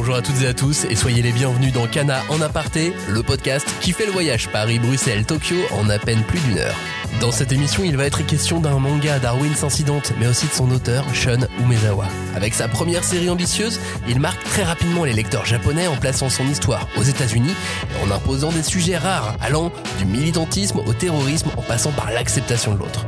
bonjour à toutes et à tous et soyez les bienvenus dans Kana en aparté, le podcast qui fait le voyage Paris-Bruxelles-Tokyo en à peine plus d'une heure. Dans cette émission, il va être question d'un manga Darwin's Incident, mais aussi de son auteur, Shun Umezawa. Avec sa première série ambitieuse, il marque très rapidement les lecteurs japonais en plaçant son histoire aux États-Unis et en imposant des sujets rares, allant du militantisme au terrorisme en passant par l'acceptation de l'autre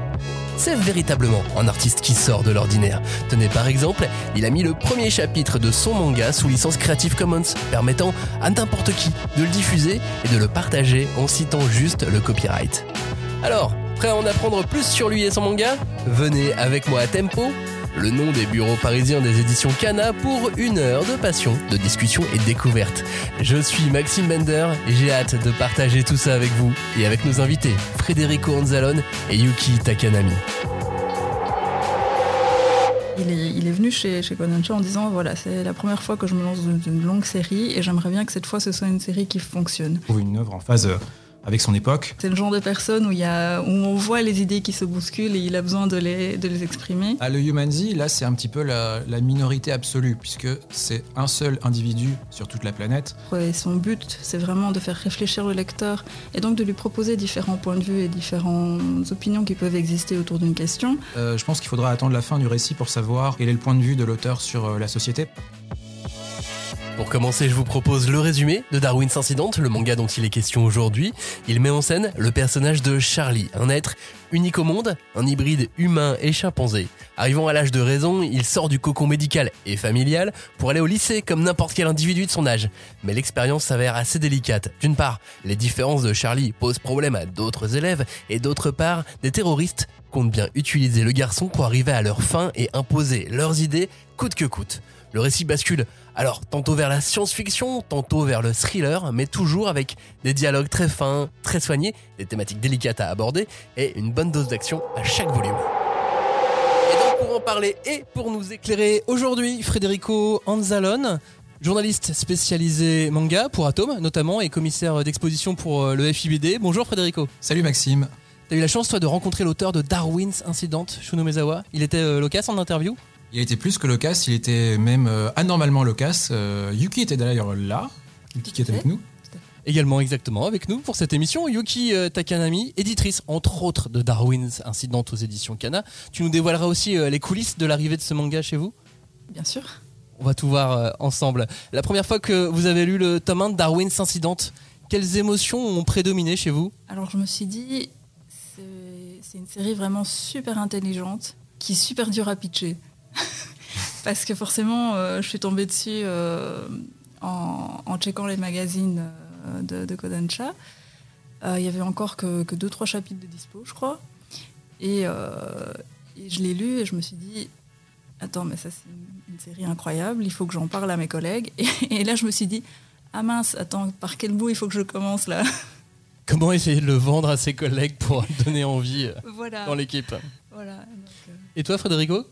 c'est véritablement un artiste qui sort de l'ordinaire. Tenez par exemple, il a mis le premier chapitre de son manga sous licence Creative Commons, permettant à n'importe qui de le diffuser et de le partager en citant juste le copyright. Alors, prêt à en apprendre plus sur lui et son manga? Venez avec moi à Tempo, le nom des bureaux parisiens des éditions Cana pour une heure de passion, de discussion et de découverte. Je suis Maxime Bender et j'ai hâte de partager tout ça avec vous et avec nos invités Frédérico Anzalone et Yuki Takanami. Il est, venu chez, chez en disant voilà, c'est la première fois que je me lance dans une longue série et j'aimerais bien que cette fois ce soit une série qui fonctionne. Une œuvre en phase euh, avec son époque. C'est le genre de personne où, il y a, où on voit les idées qui se bousculent et il a besoin de les, de les exprimer. À le Humanzi, là, c'est un petit peu la, minorité absolue, puisque c'est un seul individu sur toute la planète. Ouais, son but, c'est vraiment de faire réfléchir le lecteur et donc de lui proposer différents points de vue et différentes opinions qui peuvent exister autour d'une question. Euh, je pense qu'il faudra attendre la fin du récit pour savoir quel est le point de vue de l'auteur sur euh, la société. Pour commencer, je vous propose le résumé de Darwin's Incident, le manga dont il est question aujourd'hui. Il met en scène le personnage de Charlie, un être unique au monde, un hybride humain et chimpanzé. Arrivant à l'âge de raison, il sort du cocon médical et familial pour aller au lycée comme n'importe quel individu de son âge. Mais l'expérience s'avère assez délicate. D'une part, les différences de Charlie posent problème à d'autres élèves et d'autre part, des terroristes comptent bien utiliser le garçon pour arriver à leur fin et imposer leurs idées coûte que coûte. Le récit bascule alors tantôt vers la science-fiction, tantôt vers le thriller, mais toujours avec des dialogues très fins, très soignés, des thématiques délicates à aborder et une bonne dose d'action à chaque volume. Et donc pour en parler et pour nous éclairer aujourd'hui, Federico Anzalone, journaliste spécialisé manga pour Atom notamment et commissaire d'exposition pour euh, le FIBD. Bonjour Federico. Salut Maxime. T'as eu la chance toi de rencontrer l'auteur de Darwin's Incident, Shuno Mezawa. Il était euh, loquace en interview il était plus que loquace, il était même euh, anormalement loquace. Euh, Yuki était d'ailleurs là, Yuki qui était avec nous. Également exactement avec nous pour cette émission, Yuki euh, Takanami, éditrice entre autres de Darwin's Incident aux éditions Kana. Tu nous dévoileras aussi les coulisses de l'arrivée de ce manga chez vous? Bien sûr. On va tout voir ensemble. La première fois que vous avez lu le tome 1 de Darwin's Incident, quelles émotions ont prédominé chez vous? Alors je me suis dit, c'est une série vraiment super intelligente, qui est super dure à pitcher. Parce que forcément, euh, je suis tombée dessus euh, en, en, checkant les magazines euh, de, de Kodansha. Il y avait encore que, que deux, trois chapitres de dispo, je crois. Et, je l'ai lu et je me suis dit, attends, mais ça c'est une, série incroyable, il faut que j'en parle à mes collègues. Et, là, je me suis dit, ah mince, attends, par quel bout il faut que je commence là? Comment essayer de le vendre à ses collègues pour donner envie dans l'équipe? Voilà, Et toi, Frédérico?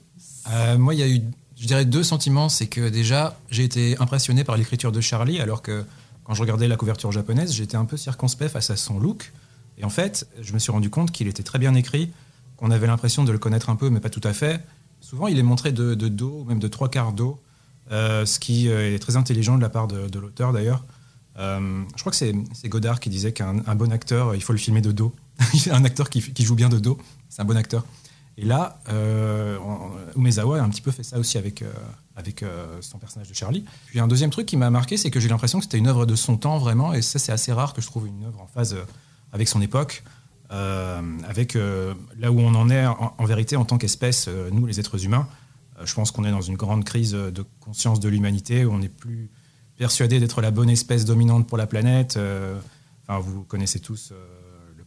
Euh, moi, il y a eu, je dirais, deux sentiments. C'est que déjà, j'ai été impressionné par l'écriture de Charlie, alors que quand je regardais la couverture japonaise, j'étais un peu circonspect face à son look. Et en fait, je me suis rendu compte qu'il était très bien écrit, qu'on avait l'impression de le connaître un peu, mais pas tout à fait. Souvent, il est montré de, dos, même de trois quarts d'eau, euh, ce qui euh, est très intelligent de la part de, l'auteur d'ailleurs. je crois que c'est Godard qui disait qu'un bon acteur, il faut le filmer de dos. un acteur qui, joue bien de dos, c'est un bon acteur. Et là, euh, Umezawa a un petit peu fait ça aussi avec, euh, avec euh, son personnage de Charlie. Puis un deuxième truc qui m'a marqué, c'est que j'ai l'impression que c'était une œuvre de son temps vraiment, et ça c'est assez rare que je trouve une œuvre en phase avec son époque, avec là où on en est en, vérité en tant qu'espèce, nous les êtres humains. je pense qu'on est dans une grande crise de conscience de l'humanité, où on n'est plus persuadé d'être la bonne espèce dominante pour la planète. enfin, vous connaissez tous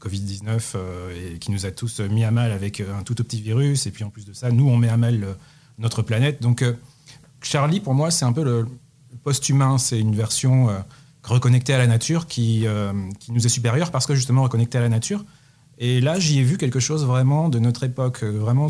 Covid-19 euh, et qui nous a tous mis à mal avec euh, un tout petit virus. Et puis en plus de ça, nous, on met à mal euh, notre planète. Donc Charlie, pour moi, c'est un peu le post-humain. C'est une version reconnectée à la nature qui, qui nous est supérieure parce que justement reconnectée à la nature. Et là, j'y ai vu quelque chose vraiment de notre époque. Vraiment,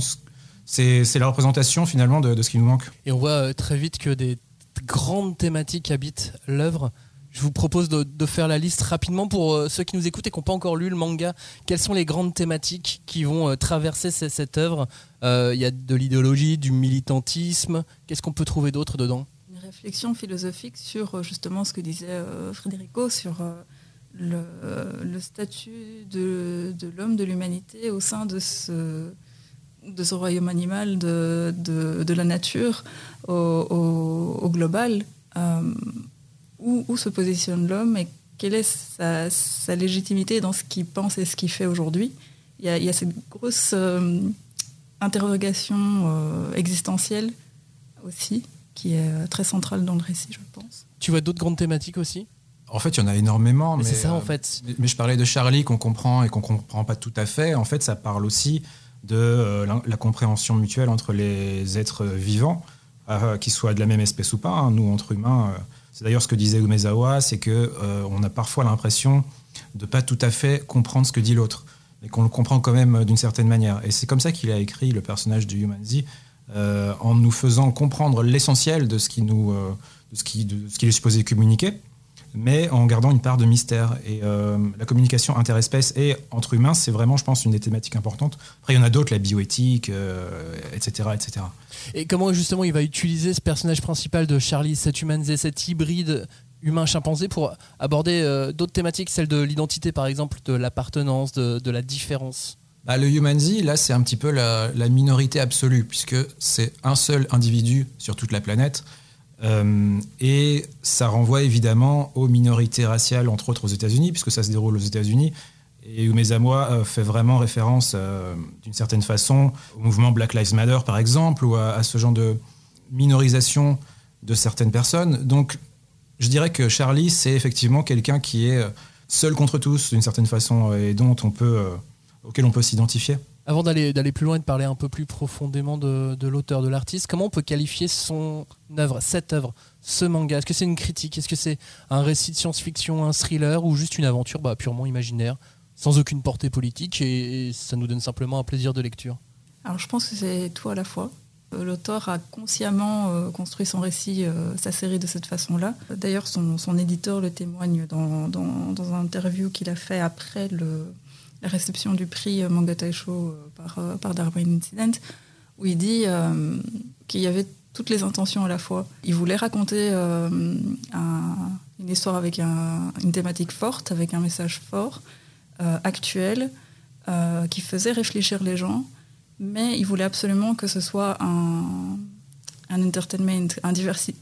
c'est la représentation finalement de, de, ce qui nous manque. Et on voit très vite que des grandes thématiques habitent l'œuvre. Je vous propose de, faire la liste rapidement pour euh, ceux qui nous écoutent et qui n'ont pas encore lu le manga. Quelles sont les grandes thématiques qui vont euh, traverser cette, œuvre? Euh, Il y a de l'idéologie, du militantisme. Qu'est-ce qu'on peut trouver d'autre dedans? Une réflexion philosophique sur justement ce que disait Frédérico, sur le, statut de, l'homme, de l'humanité au sein de ce, royaume animal, de, la nature au, global. Où, se positionne l'homme et quelle est sa, légitimité dans ce qu'il pense et ce qu'il fait aujourd'hui. Il, y a cette grosse euh, interrogation euh, existentielle aussi, qui est euh, très centrale dans le récit, je pense. Tu vois d'autres grandes thématiques aussi? En fait, il y en a énormément. Mais, c'est ça, en fait. Mais, je parlais de Charlie qu'on comprend et qu'on comprend pas tout à fait. En fait, ça parle aussi de la, compréhension mutuelle entre les êtres vivants, qu'ils soient de la même espèce ou pas. Hein. Nous, entre humains, c'est d'ailleurs ce que disait Umezawa, c'est que euh, on a parfois l'impression de pas tout à fait comprendre ce que dit l'autre, mais qu'on le comprend quand même d'une certaine manière. Et c'est comme ça qu'il a écrit le personnage de Human Z, euh, en nous faisant comprendre l'essentiel de ce euh, qu'il est supposé communiquer, mais en gardant une part de mystère. Et la communication interespèce et entre humains, c'est vraiment, je pense, une des thématiques importantes. Après, il y en a d'autres, la bioéthique, etc., etc. Et comment justement il va utiliser ce personnage principal de Charlie, cet humanisé, cet hybride humain-chimpanzé pour aborder euh, d'autres thématiques, celles de l'identité par exemple, de l'appartenance, de, la différence? Bah, Le Humanzi, là, c'est un petit peu la, minorité absolue, puisque c'est un seul individu sur toute la planète. Euh, et ça renvoie évidemment aux minorités raciales, entre autres aux États-Unis, puisque ça se déroule aux États-Unis. Et Umezawa euh, fait vraiment référence, euh, d'une certaine façon, au mouvement Black Lives Matter, par exemple, ou à, ce genre de minorisation de certaines personnes. Donc, je dirais que Charlie, c'est effectivement quelqu'un qui est euh, seul contre tous, d'une certaine façon, et dont on peut, auquel on peut s'identifier. Avant d'aller plus loin et de parler un peu plus profondément de, de l'auteur, de l'artiste, comment on peut qualifier son œuvre, cette œuvre, ce manga? Est-ce que c'est une critique? Est-ce que c'est un récit de science-fiction, un thriller ou juste une aventure bah, purement imaginaire sans aucune portée politique et, ça nous donne simplement un plaisir de lecture? Alors je pense que c'est tout à la fois. Euh, l'auteur a consciemment euh, construit son récit, euh, sa série de cette façon-là. D'ailleurs, son, éditeur le témoigne dans, dans, un interview qu'il a fait après le, la réception du prix Manga Taisho par, par Darwin Incident, où il dit qu'il y avait toutes les intentions à la fois. Il voulait raconter une histoire avec une thématique forte, avec un message fort, euh, actuel euh, qui faisait réfléchir les gens, mais il voulait absolument que ce soit un, un entertainment, un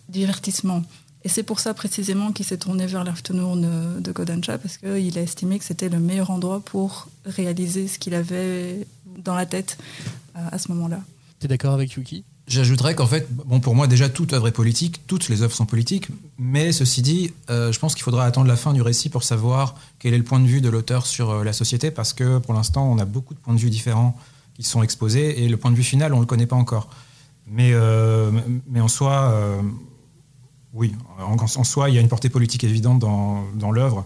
divertissement. Et c'est pour ça précisément qu'il s'est tourné vers l'afternoon de Kodansha, parce qu'il a estimé que c'était le meilleur endroit pour réaliser ce qu'il avait dans la tête euh, à ce moment-là. Tu es d'accord avec Yuki? J'ajouterais qu'en fait, bon, pour moi, déjà, toute œuvre est politique, toutes les œuvres sont politiques, mais ceci dit, euh, je pense qu'il faudra attendre la fin du récit pour savoir quel est le point de vue de l'auteur sur euh, la société, parce que pour l'instant, on a beaucoup de points de vue différents qui sont exposés, et le point de vue final, on ne le connaît pas encore. Mais, euh, mais en soi, oui, en, soi, il y a une portée politique évidente dans, dans l'œuvre,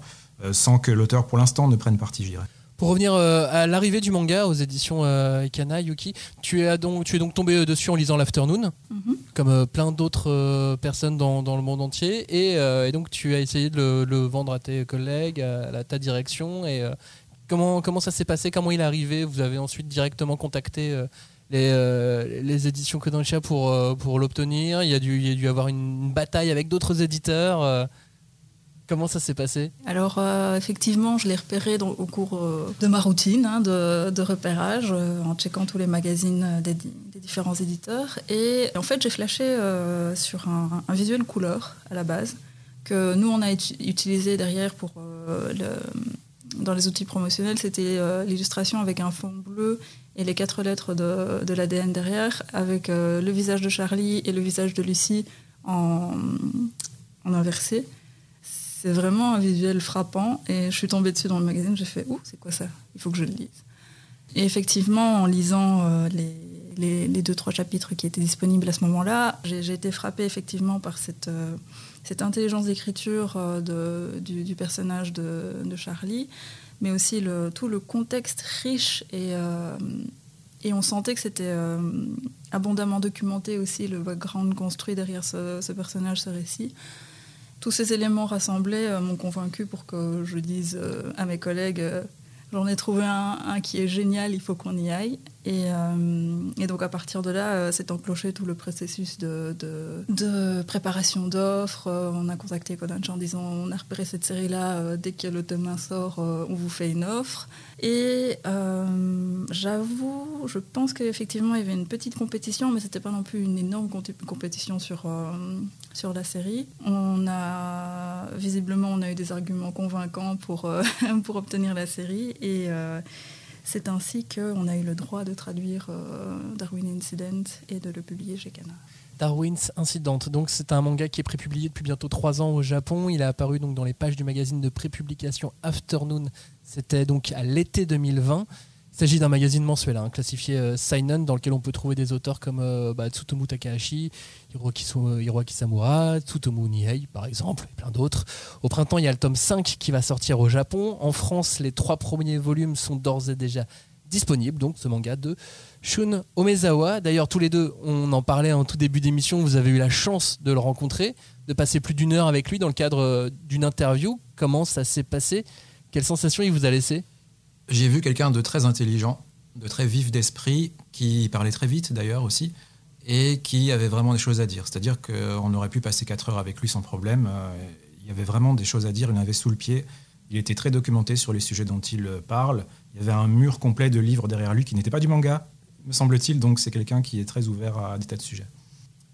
sans que l'auteur, pour l'instant, ne prenne parti, je dirais. Pour revenir euh, à l'arrivée du manga aux éditions euh, Ikana, Yuki, tu es, donc, tu es donc tombé dessus en lisant l'Afternoon, mhm. comme euh, plein d'autres personnes dans, le monde entier, et, donc tu as essayé de le, vendre à tes collègues, à, ta direction, et comment, comment ça s'est passé, comment il est arrivé? Vous avez ensuite directement contacté les, les, éditions Kodansha pour, pour l'obtenir, il, y a dû, y a dû avoir une bataille avec d'autres éditeurs Comment ça s'est passé? Alors, euh, effectivement, je l'ai repéré au cours euh, de ma routine hein, de, repérage, euh, en checkant tous les magazines des, différents éditeurs. Et en fait, j'ai flashé sur un, visuel couleur à la base, que nous, on a utilisé derrière pour dans les outils promotionnels. C'était l'illustration avec un fond bleu et les quatre lettres de, de l'ADN derrière, avec le visage de Charlie et le visage de Lucie en, inversé. C'est vraiment un visuel frappant et je suis tombée dessus dans le magazine, j'ai fait Ouh, c'est quoi ça? Il faut que je le lise. Et effectivement, en lisant euh, les, les, deux, trois chapitres qui étaient disponibles à ce moment-là, j'ai été frappée effectivement par cette, euh, cette intelligence d'écriture euh, du, personnage de, Charlie, mais aussi tout le contexte riche et, et on sentait que c'était abondamment documenté aussi, le background construit derrière ce, personnage, ce récit tous ces éléments rassemblés euh, m'ont convaincu pour que je dise euh, à mes collègues euh, j'en ai trouvé un, qui est génial, il faut qu'on y aille. Et, euh, et, donc à partir de là, euh, s'est enclenché tout le processus de, préparation d'offres. Euh, on a contacté Kodansha en disant on a repéré cette série-là, dès que le 1 sort, on vous fait une offre. Et j'avoue, je pense qu'effectivement il y avait une petite compétition, mais c'était pas non plus une énorme compétition sur, sur la série. On a visiblement on a eu des arguments convaincants pour, pour obtenir la série et c'est ainsi qu'on a eu le droit de traduire euh, Darwin Incident et de le publier chez Kana. Darwin's Incident. Donc c'est un manga qui est prépublié depuis bientôt trois ans au Japon. Il a apparu donc dans les pages du magazine de prépublication Afternoon. C'était donc à l'été 2020. Il s'agit d'un magazine mensuel hein, classifié euh, Seinen dans lequel on peut trouver des auteurs comme euh, bah, Tsutomu Takahashi, Hiroaki, Hiroaki Samura, Tsutomu Nihei par exemple, et plein d'autres. Au printemps, il y a le tome 5 qui va sortir au Japon. En France, les trois premiers volumes sont d'ores et déjà disponibles, donc ce manga de Shun Omezawa. D'ailleurs, tous les deux, on en parlait en tout début d'émission, vous avez eu la chance de le rencontrer, de passer plus d'une heure avec lui dans le cadre euh, d'une interview. Comment ça s'est passé? Quelle sensation il vous a laissé? J'ai vu quelqu'un de très intelligent, de très vif d'esprit, qui parlait très vite d'ailleurs aussi, et qui avait vraiment des choses à dire. C'est-à-dire qu'on aurait pu passer 4 heures avec lui sans problème. Euh, il y avait vraiment des choses à dire, il en avait sous le pied. Il était très documenté sur les sujets dont il parle. Il y avait un mur complet de livres derrière lui qui n'était pas du manga, me semble-t-il. Donc c'est quelqu'un qui est très ouvert à des tas de sujets.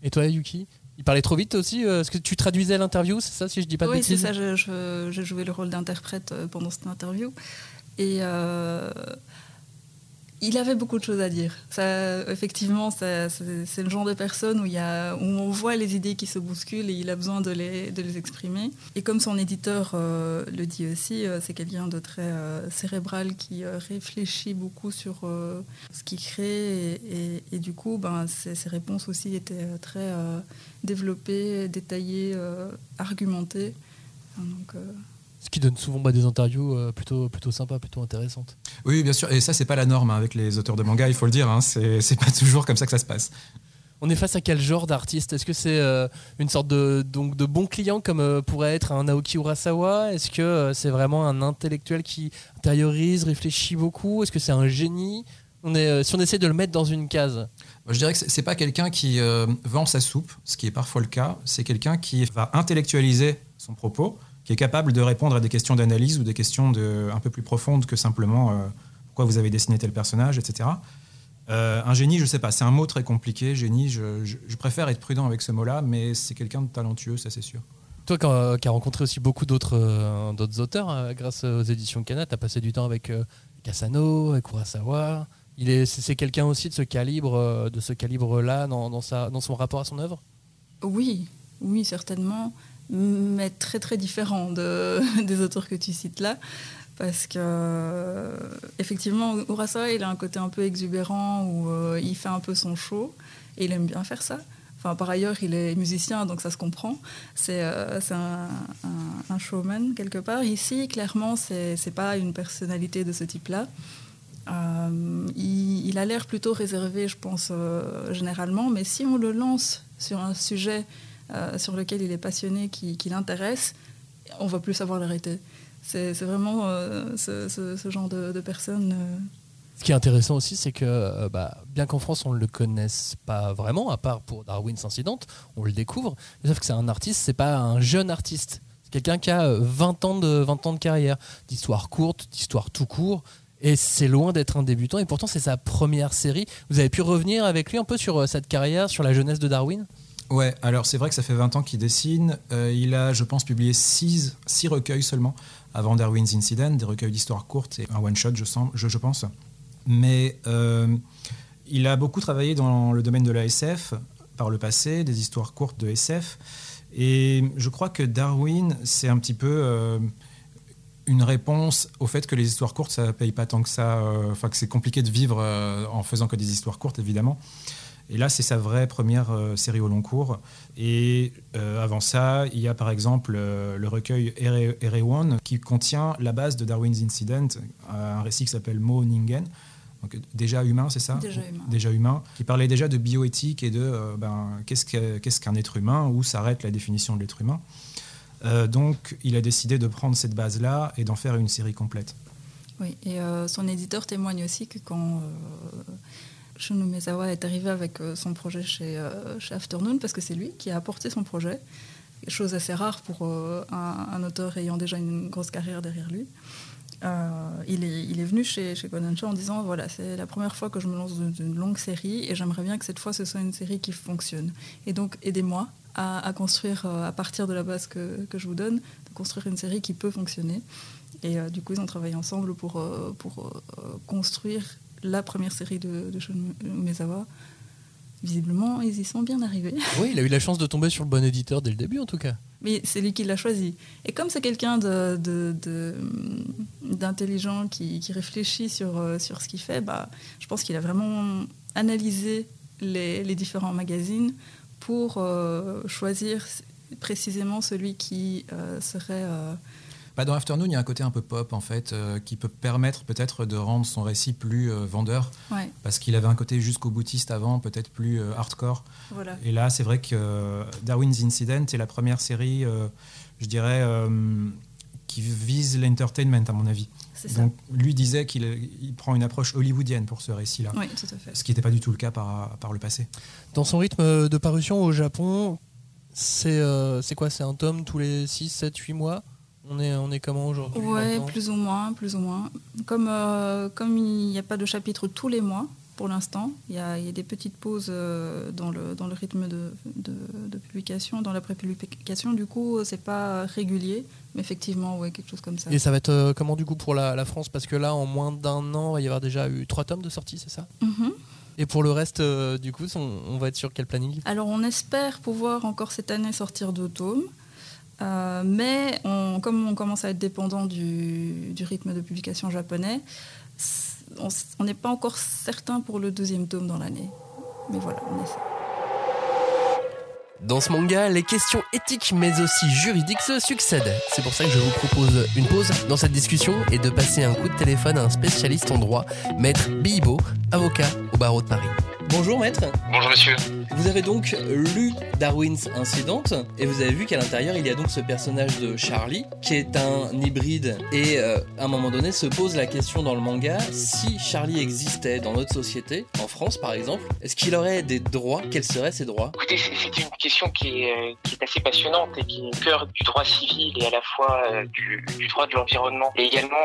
Et toi, Yuki il parlait trop vite aussi euh, Est-ce que tu traduisais l'interview C'est ça, si je dis pas de oui, bêtises Oui, c'est ça. Je, je, jouais le rôle d'interprète euh, pendant cette interview. Et euh, il avait beaucoup de choses à dire. Ça, effectivement, c'est le genre de personne où, où on voit les idées qui se bousculent et il a besoin de les, exprimer. Et comme son éditeur euh, le dit aussi, euh, c'est quelqu'un de très cérébral qui réfléchit beaucoup sur ce qu'il crée. Et, du coup, ben, ses, ses, réponses aussi étaient très développées, détaillées, argumentées. Ce qui donne souvent bah, des interviews euh, plutôt, plutôt sympas, plutôt intéressantes. Oui, bien sûr. Et ça, c'est pas la norme hein, avec les auteurs de manga, il faut le dire. Hein. C'est pas toujours comme ça que ça se passe. On est face à quel genre d'artiste? Est-ce que c'est euh, une sorte de, donc, de bon client comme euh, pourrait être un Naoki Urasawa? Est-ce que c'est vraiment un intellectuel qui intériorise, réfléchit beaucoup? Est-ce que c'est un génie? On est, Si on essaie de le mettre dans une case. Je dirais que c'est pas quelqu'un qui vend sa soupe, ce qui est parfois le cas. C'est quelqu'un qui va intellectualiser son propos qui est capable de répondre à des questions d'analyse ou des questions de, un peu plus profondes que simplement euh, pourquoi vous avez dessiné tel personnage, etc. Euh, un génie, je ne sais pas, c'est un mot très compliqué, génie, je, je, préfère être prudent avec ce mot-là, mais c'est quelqu'un de talentueux, ça c'est sûr. Toi qui as rencontré aussi beaucoup d'autres euh, d'autres auteurs grâce aux éditions Kana, tu as passé du temps avec Kasano, avec Urasawa. C'est quelqu'un aussi de ce calibre, de ce calibre-là dans, dans, dans son rapport à son œuvre? Oui, oui, certainement mais très très différent de, des auteurs que tu cites là. Parce que, effectivement, Urasawa, il a un côté un peu exubérant où euh, il fait un peu son show et il aime bien faire ça. Enfin, par ailleurs, il est musicien, donc ça se comprend. C'est euh, un, showman quelque part. Ici, clairement, c'est pas une personnalité de ce type-là. Euh, il, a l'air plutôt réservé, je pense, généralement, mais si on le lance sur un sujet euh, sur lequel il est passionné, qui, l'intéresse, on va plus savoir l'arrêter. C'est vraiment euh, ce, genre de, personne. Euh. Ce qui est intéressant aussi, c'est que bah, bien qu'en France on ne le connaisse pas vraiment, à part pour Darwin's Incident, on le découvre. Sauf que c'est un artiste, c'est pas un jeune artiste. C'est quelqu'un qui a 20 ans de, 20 ans de carrière, d'histoire courte, d'histoire tout court. Et c'est loin d'être un débutant. Et pourtant, c'est sa première série. Vous avez pu revenir avec lui un peu sur cette carrière, sur la jeunesse de Darwin? Ouais, alors c'est vrai que ça fait 20 ans qu'il dessine. Euh, il a, je pense, publié 6 recueils seulement avant Darwin's Incident, des recueils d'histoires courtes et un one-shot, je, pense. Mais euh, il a beaucoup travaillé dans le domaine de la SF par le passé, des histoires courtes de SF. Et je crois que Darwin, c'est un petit peu euh, une réponse au fait que les histoires courtes, ça ne paye pas tant que ça. Enfin, que c'est compliqué de vivre en faisant que des histoires courtes, évidemment. Et là, c'est sa vraie première euh, série au long cours. Et euh, avant ça, il y a par exemple euh, le recueil Erewan qui contient la base de Darwin's Incident, un récit qui s'appelle Mo Ningen. Donc, déjà humain, c'est ça? Déjà humain. déjà humain. Qui parlait déjà de bioéthique et de ben, qu'est-ce qu'un être humain, où s'arrête la définition de l'être humain. donc, il a décidé de prendre cette base-là et d'en faire une série complète. Oui, et son éditeur témoigne aussi que quand Shunu Mezawa est arrivé avec son projet chez, chez Afternoon, parce que c'est lui qui a apporté son projet, chose assez rare pour un, un, auteur ayant déjà une grosse carrière derrière lui. Euh, il, est, venu chez, chez en disant voilà, c'est la première fois que je me lance dans une longue série et j'aimerais bien que cette fois ce soit une série qui fonctionne. Et donc aidez-moi à, construire, euh, à partir de la base que, je vous donne, de construire une série qui peut fonctionner. Et euh, du coup, ils ont travaillé ensemble pour construire la première série de, de Shun Mezawa. Visiblement, ils y sont bien arrivés. Oui, il a eu la chance de tomber sur le bon éditeur dès le début, en tout cas mais c'est lui qui l'a choisi. Et comme c'est quelqu'un d'intelligent de, qui, qui, réfléchit sur, euh, sur ce qu'il fait, bah, je pense qu'il a vraiment analysé les, les différents magazines pour euh, choisir précisément celui qui euh, serait bah, dans Afternoon, il y a un côté un peu pop, en fait, euh, qui peut permettre peut-être de rendre son récit plus euh, vendeur. Parce qu'il avait un côté jusqu'au boutiste avant, peut-être plus euh, hardcore. Et là, c'est vrai que Darwin's Incident est la première série, je dirais, qui vise l'entertainment, à mon avis. Donc, lui disait qu'il prend une approche hollywoodienne pour ce récit-là. Oui, tout à fait. Ce qui n'était pas du tout le cas par, par le passé. Dans son rythme de parution au Japon, c'est quoi? C'est un tome tous les 6, 7, 8 mois? On est, on est comment aujourd'hui Ouais, plus ou moins, plus ou moins. Comme, euh, comme il n'y a pas de chapitre tous les mois, pour l'instant, il y, a, des petites pauses euh, dans, le, dans le rythme de, de, publication, dans la pré-publication. Du coup, c'est pas régulier, mais effectivement, ouais, quelque chose comme ça. Et ça va être euh, comment du coup pour la, France? Parce que là, en moins d'un an, il va y avoir déjà eu trois tomes de sortie, c'est ça? Mm-hmm. Et pour le reste, du coup, on, on, va être sur quel planning? Alors, on espère pouvoir encore cette année sortir deux tomes. Euh, mais comme on commence à être dépendant du, rythme de publication japonais, on n'est pas encore certain pour le deuxième tome dans l'année. Mais voilà, on essaie. Dans ce manga, les questions éthiques mais aussi juridiques se succèdent. C'est pour ça que je vous propose une pause dans cette discussion et de passer un coup de téléphone à un spécialiste en droit, maître Bibo, avocat au barreau de Paris. Bonjour maître. Bonjour monsieur. Vous avez donc lu Darwin's Incident et vous avez vu qu'à l'intérieur il y a donc ce personnage de Charlie qui est un hybride et euh, à un moment donné se pose la question dans le manga si Charlie existait dans notre société, en France par exemple, est-ce qu'il aurait des droits? Quels seraient ses droits? Écoutez, c'est une question qui est, euh, qui est, assez passionnante et qui est au cœur du droit civil et à la fois euh, du, du, droit de l'environnement et également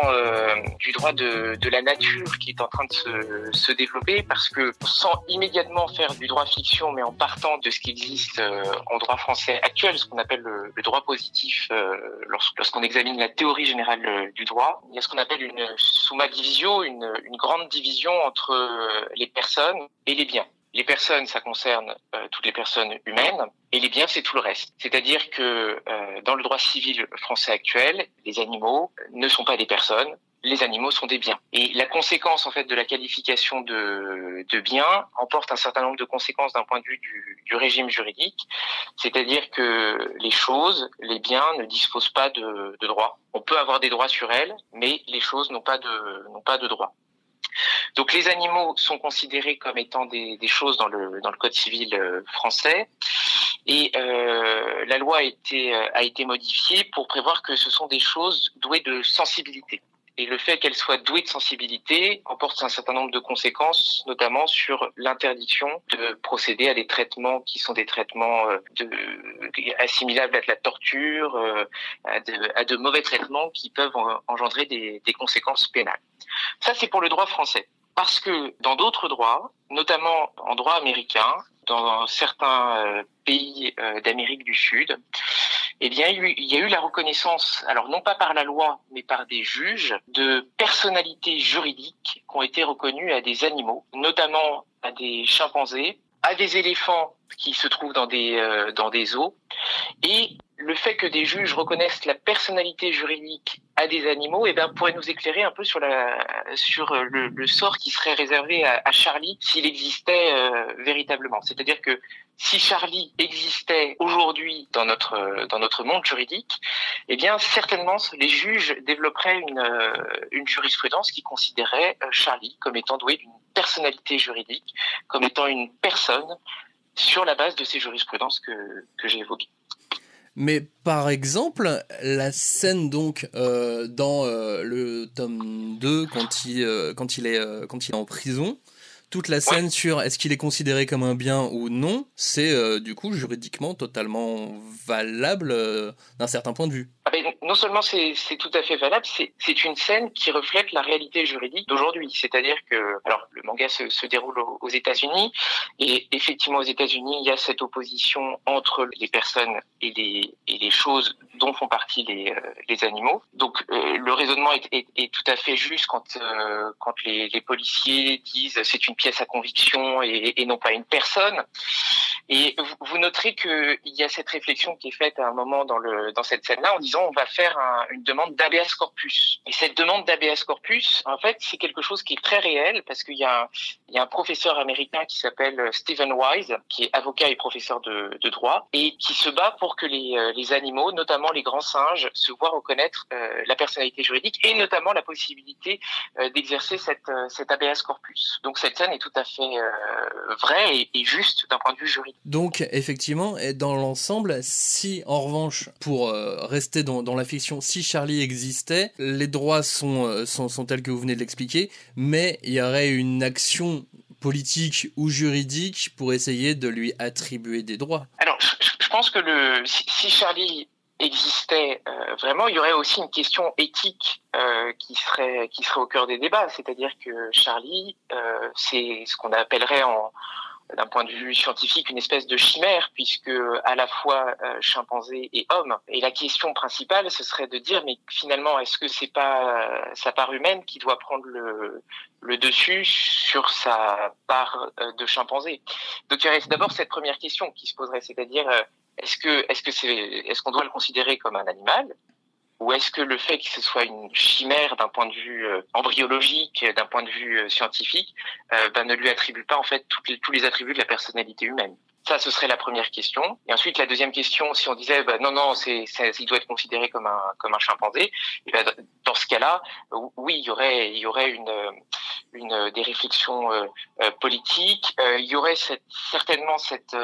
du droit de, de, la nature qui est en train de se, se développer parce que sans immédiatement faire du droit fiction, mais en partant de ce qui existe euh, en droit français actuel, ce qu'on appelle le, droit positif, euh, lorsqu'on examine la théorie générale euh, du droit, il y a ce qu'on appelle une summa divisio, une, une grande division entre les personnes et les biens. Les personnes, ça concerne toutes les personnes humaines, et les biens, c'est tout le reste. C'est-à-dire que dans le droit civil français actuel, les animaux ne sont pas des personnes, les animaux sont des biens. Et la conséquence en fait de la qualification de, biens emporte un certain nombre de conséquences d'un point de vue du, régime juridique, c'est-à-dire que les choses, les biens ne disposent pas de, droits. On peut avoir des droits sur elles, mais les choses n'ont pas de droits. Donc les animaux sont considérés comme étant des, choses dans le, code civil euh, français et euh, la loi euh, a été modifiée pour prévoir que ce sont des choses douées de sensibilité. Et le fait qu'elle soit douée de sensibilité emporte un certain nombre de conséquences, notamment sur l'interdiction de procéder à des traitements qui sont des traitements euh, de, assimilables à de la torture, euh, à de, mauvais traitements qui peuvent engendrer des conséquences pénales. Ça, c'est pour le droit français. Parce que dans d'autres droits, notamment en droit américain, dans certains euh, pays d'Amérique du Sud, eh bien, il y a eu la reconnaissance, alors non pas par la loi, mais par des juges, de personnalités juridiques qui ont été reconnues à des animaux, notamment à des chimpanzés, à des éléphants qui se trouvent dans des, euh, dans des eaux, et le fait que des juges reconnaissent la personnalité juridique à des animaux, eh ben, pourrait nous éclairer un peu sur, la, sur le, le sort qui serait réservé à, Charlie s'il existait euh, véritablement. C'est-à-dire que si Charlie existait aujourd'hui dans notre dans notre monde juridique, eh bien certainement les juges développeraient une, euh, une jurisprudence qui considérait euh, Charlie comme étant doué d'une personnalité juridique, comme étant une personne sur la base de ces jurisprudences que, que j'ai évoquées. Mais par exemple, la scène donc euh, dans euh, le tome 2 quand il, euh, quand, il est, quand il est en prison, toute la scène sur est-ce qu'il est considéré comme un bien ou non, c'est du coup juridiquement totalement valable d'un certain point de vue. Ah ben, non seulement c'est tout à fait valable, c'est une scène qui reflète la réalité juridique d'aujourd'hui. C'est-à-dire que, alors le manga se, se déroule aux, aux États-Unis et effectivement aux États-Unis il y a cette opposition entre les personnes et les, et les choses dont font partie les, euh, animaux. Donc euh, le raisonnement est, tout à fait juste quand euh, quand les, policiers disent c'est une pièce à conviction et, non pas une personne. Et vous, noterez qu'il y a cette réflexion qui est faite à un moment dans le dans cette scène-là en disant on va faire une demande d'ABS corpus. Et cette demande d'ABS corpus, en fait, c'est quelque chose qui est très réel parce qu'il y, a, il y a un professeur américain qui s'appelle Stephen Wise, qui est avocat et professeur de, de, droit, et qui se bat pour que les, les animaux, notamment les grands singes, se voient reconnaître euh, la personnalité juridique et notamment la possibilité euh, d'exercer cette, euh, cet ABS corpus. Donc cette scène est tout à fait vraie et, et juste d'un point de vue juridique. Donc effectivement, dans l'ensemble, si en revanche, pour rester dans, dans, la fiction, si Charlie existait, les droits sont, sont, sont tels que vous venez de l'expliquer, mais il y aurait une action politique ou juridique pour essayer de lui attribuer des droits. Alors, je pense que le, si, si Charlie existait euh, vraiment, il y aurait aussi une question éthique euh, qui serait qui serait au cœur des débats, c'est-à-dire que Charlie, euh, c'est ce qu'on appellerait en d'un point de vue scientifique une espèce de chimère puisque à la fois euh, chimpanzé et homme. Et la question principale ce serait de dire mais finalement est-ce que c'est pas euh, sa part humaine qui doit prendre le, le dessus sur sa part euh, de chimpanzé? Donc il aurait d'abord cette première question qui se poserait c'est-à-dire euh, est-ce que est-ce que c'est est-ce qu'on doit le considérer comme un animal? Ou est-ce que le fait que ce soit une chimère d'un point de vue euh, embryologique, d'un point de vue euh, scientifique, euh, ben, ne lui attribue pas en fait tous les attributs de la personnalité humaine? Ça, ce serait la première question. Et ensuite, la deuxième question, si on disait ben, non, non, c'est, il doit être considéré comme un comme un chimpanzé, et ben, dans ce cas-là, oui, il y aurait il y aurait une une des réflexions euh, politiques. Euh, il y aurait cette, certainement cette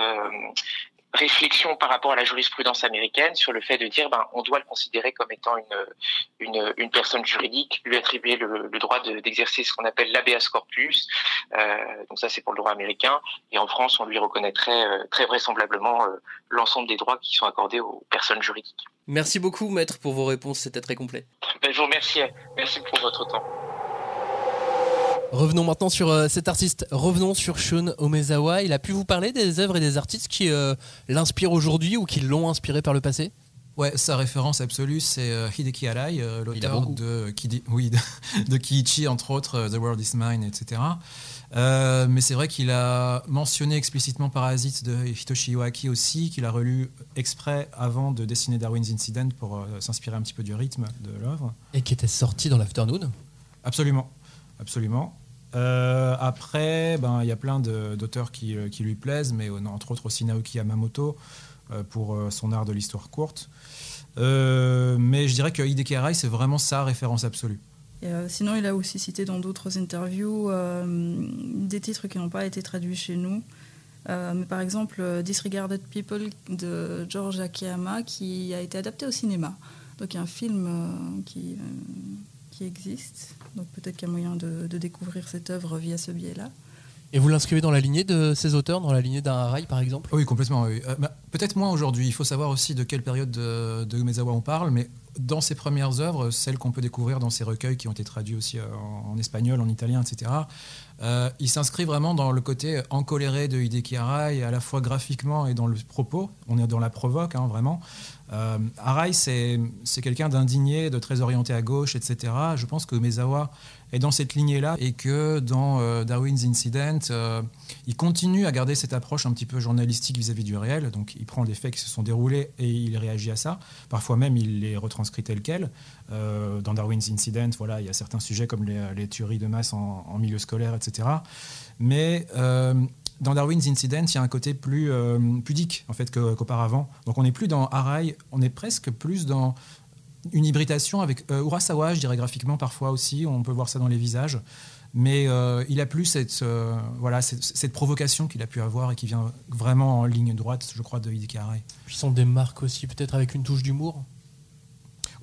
réflexion par rapport à la jurisprudence américaine sur le fait de dire ben on doit le considérer comme étant une une, une personne juridique, lui attribuer le, le droit d'exercer de, ce qu'on appelle l'habeas corpus. Euh, donc ça c'est pour le droit américain et en France on lui reconnaîtrait euh, très vraisemblablement euh, l'ensemble des droits qui sont accordés aux personnes juridiques. Merci beaucoup maître pour vos réponses, c'était très complet. Ben, je vous remercie, merci pour votre temps. Revenons maintenant sur euh, cet artiste. Revenons sur Shun Omezawa. Il a pu vous parler des œuvres et des artistes qui euh, l'inspirent aujourd'hui ou qui l'ont inspiré par le passé? Ouais, sa référence absolue, c'est euh, Hideki Arai, l'auteur de, Kidi, oui, de, de, Kiichi, entre autres, The World is Mine, etc. mais c'est vrai qu'il a mentionné explicitement Parasite de Hitoshi Iwaki aussi, qu'il a relu exprès avant de dessiner Darwin's Incident pour s'inspirer un petit peu du rythme de l'œuvre. Et qui était sorti dans l'Afternoon Absolument, absolument. Euh, après, ben, il y a plein d'auteurs qui, qui, lui plaisent, mais entre autres aussi Naoki Yamamoto euh, pour euh, son art de l'histoire courte. Euh, mais je dirais que Hideki Arai, c'est vraiment sa référence absolue. Sinon, il a aussi cité dans d'autres interviews des titres qui n'ont pas été traduits chez nous. mais par exemple, Disregarded People de George Akiyama qui a été adapté au cinéma. Donc il y a un film qui, existe. Donc peut-être qu'il y a moyen de, de, découvrir cette œuvre via ce biais-là. Et vous l'inscrivez dans la lignée de ces auteurs, dans la lignée d'un rail par exemple? Oui, complètement. Euh, bah, Peut-être moins aujourd'hui. Il faut savoir aussi de quelle période de, de Umezawa on parle, mais dans ses premières œuvres, celles qu'on peut découvrir dans ses recueils qui ont été traduits aussi en, en espagnol, en italien, etc., euh, il s'inscrit vraiment dans le côté encoléré de Hideki Arai, à la fois graphiquement et dans le propos. On est dans la provoque, hein, vraiment. Euh, c'est quelqu'un d'indigné, de très orienté à gauche, etc. Je pense que Umezawa est dans cette lignée-là et que dans euh, Darwin's Incident, euh, il continue à garder cette approche un petit peu journalistique vis-à-vis -vis du réel. Donc il prend des faits qui se sont déroulés et il réagit à ça. Parfois même, il les retranscrit tels quels. Euh, dans Darwin's Incident, voilà, il y a certains sujets comme les, les tueries de masse en, milieu scolaire, etc. Mais dans Darwin's Incident, il y a un côté plus pudique en fait qu'auparavant. Donc on n'est plus dans Arai, on est presque plus dans une hybridation avec euh, Urasawa, je dirais graphiquement parfois aussi, on peut voir ça dans les visages. Mais euh, il a plus cette, euh, voilà, cette, cette provocation qu'il a pu avoir et qui vient vraiment en ligne droite, je crois, de Hideki Arai. Puis son démarque aussi, peut-être avec une touche d'humour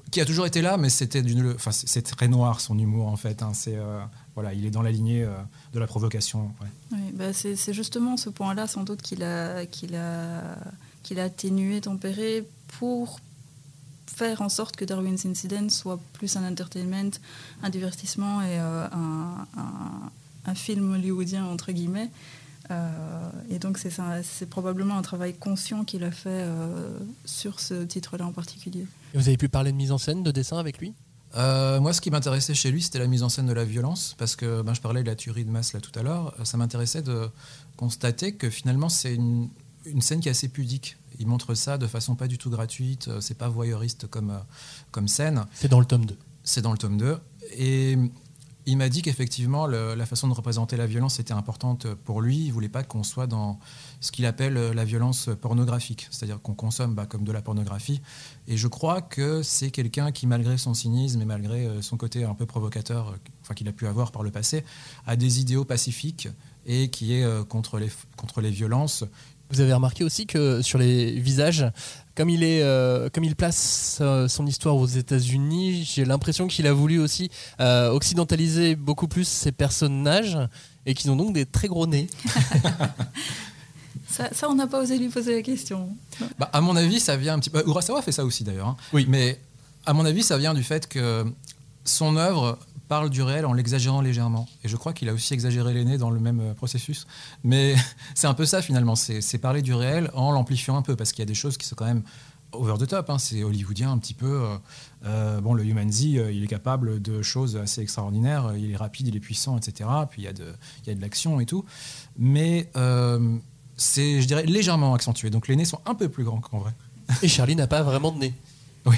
Qui a toujours été là, mais c'était d'une, enfin, c'est c'est très noir son humour en fait. hein. C'est, euh, voilà, il est dans la lignée euh, de la provocation. ouais. Oui, bah c'est c'est justement ce point-là, sans doute, qu'il a, qu'il a, qu'il a atténué, tempéré pour faire en sorte que Darwin's Incident soit plus un entertainment, un divertissement et euh, un, un- un film hollywoodien, entre guillemets. Euh, et donc, c'est ça- c'est probablement un travail conscient qu'il a fait euh, sur ce titre-là en particulier. Et vous avez pu parler de mise en scène, de dessin avec lui? Euh, moi, ce qui m'intéressait chez lui, c'était la mise en scène de la violence, parce que ben, je parlais de la tuerie de masse là tout à l'heure. Ça m'intéressait de constater que finalement, c'est une, une scène qui est assez pudique. Il montre ça de façon pas du tout gratuite. euh, C'est pas voyeuriste comme, euh, comme scène. C'est dans le tome 2. C'est dans le tome 2. Et il m'a dit qu'effectivement, la façon de représenter la violence était importante pour lui. Il voulait pas qu'on soit dans ce qu'il appelle la violence pornographique, c'est-à-dire qu'on consomme bah, comme de la pornographie. Et je crois que c'est quelqu'un qui, malgré son cynisme et malgré euh, son côté un peu provocateur, euh, enfin, qu'il a pu avoir par le passé, a des idéaux pacifiques et qui est euh, contre, les, contre les violences. Vous avez remarqué aussi que sur les visages, comme il, est, euh, comme il place euh, son histoire aux États-Unis, j'ai l'impression qu'il a voulu aussi euh, occidentaliser beaucoup plus ses personnages et qu'ils ont donc des très gros nez. Ça, ça, on n'a pas osé lui poser la question. Bah, à mon avis, ça vient un petit peu. Urasawa fait ça aussi d'ailleurs. hein. Oui. Mais à mon avis, ça vient du fait que son œuvre parle du réel en l'exagérant légèrement. Et je crois qu'il a aussi exagéré les nez dans le même euh, processus. Mais c'est un peu ça finalement. C'est parler du réel en l'amplifiant un peu parce qu'il y a des choses qui sont quand même over the top. hein. C'est hollywoodien un petit peu. euh, euh, bon, le Human Z, euh, il est capable de choses assez extraordinaires. Il est rapide, il est puissant, etc. Puis il y a de, il y a de l'action et tout. Mais euh, c'est, je dirais, légèrement accentué. Donc les nez sont un peu plus grands qu'en vrai. Et Charlie n'a pas vraiment de nez. Oui.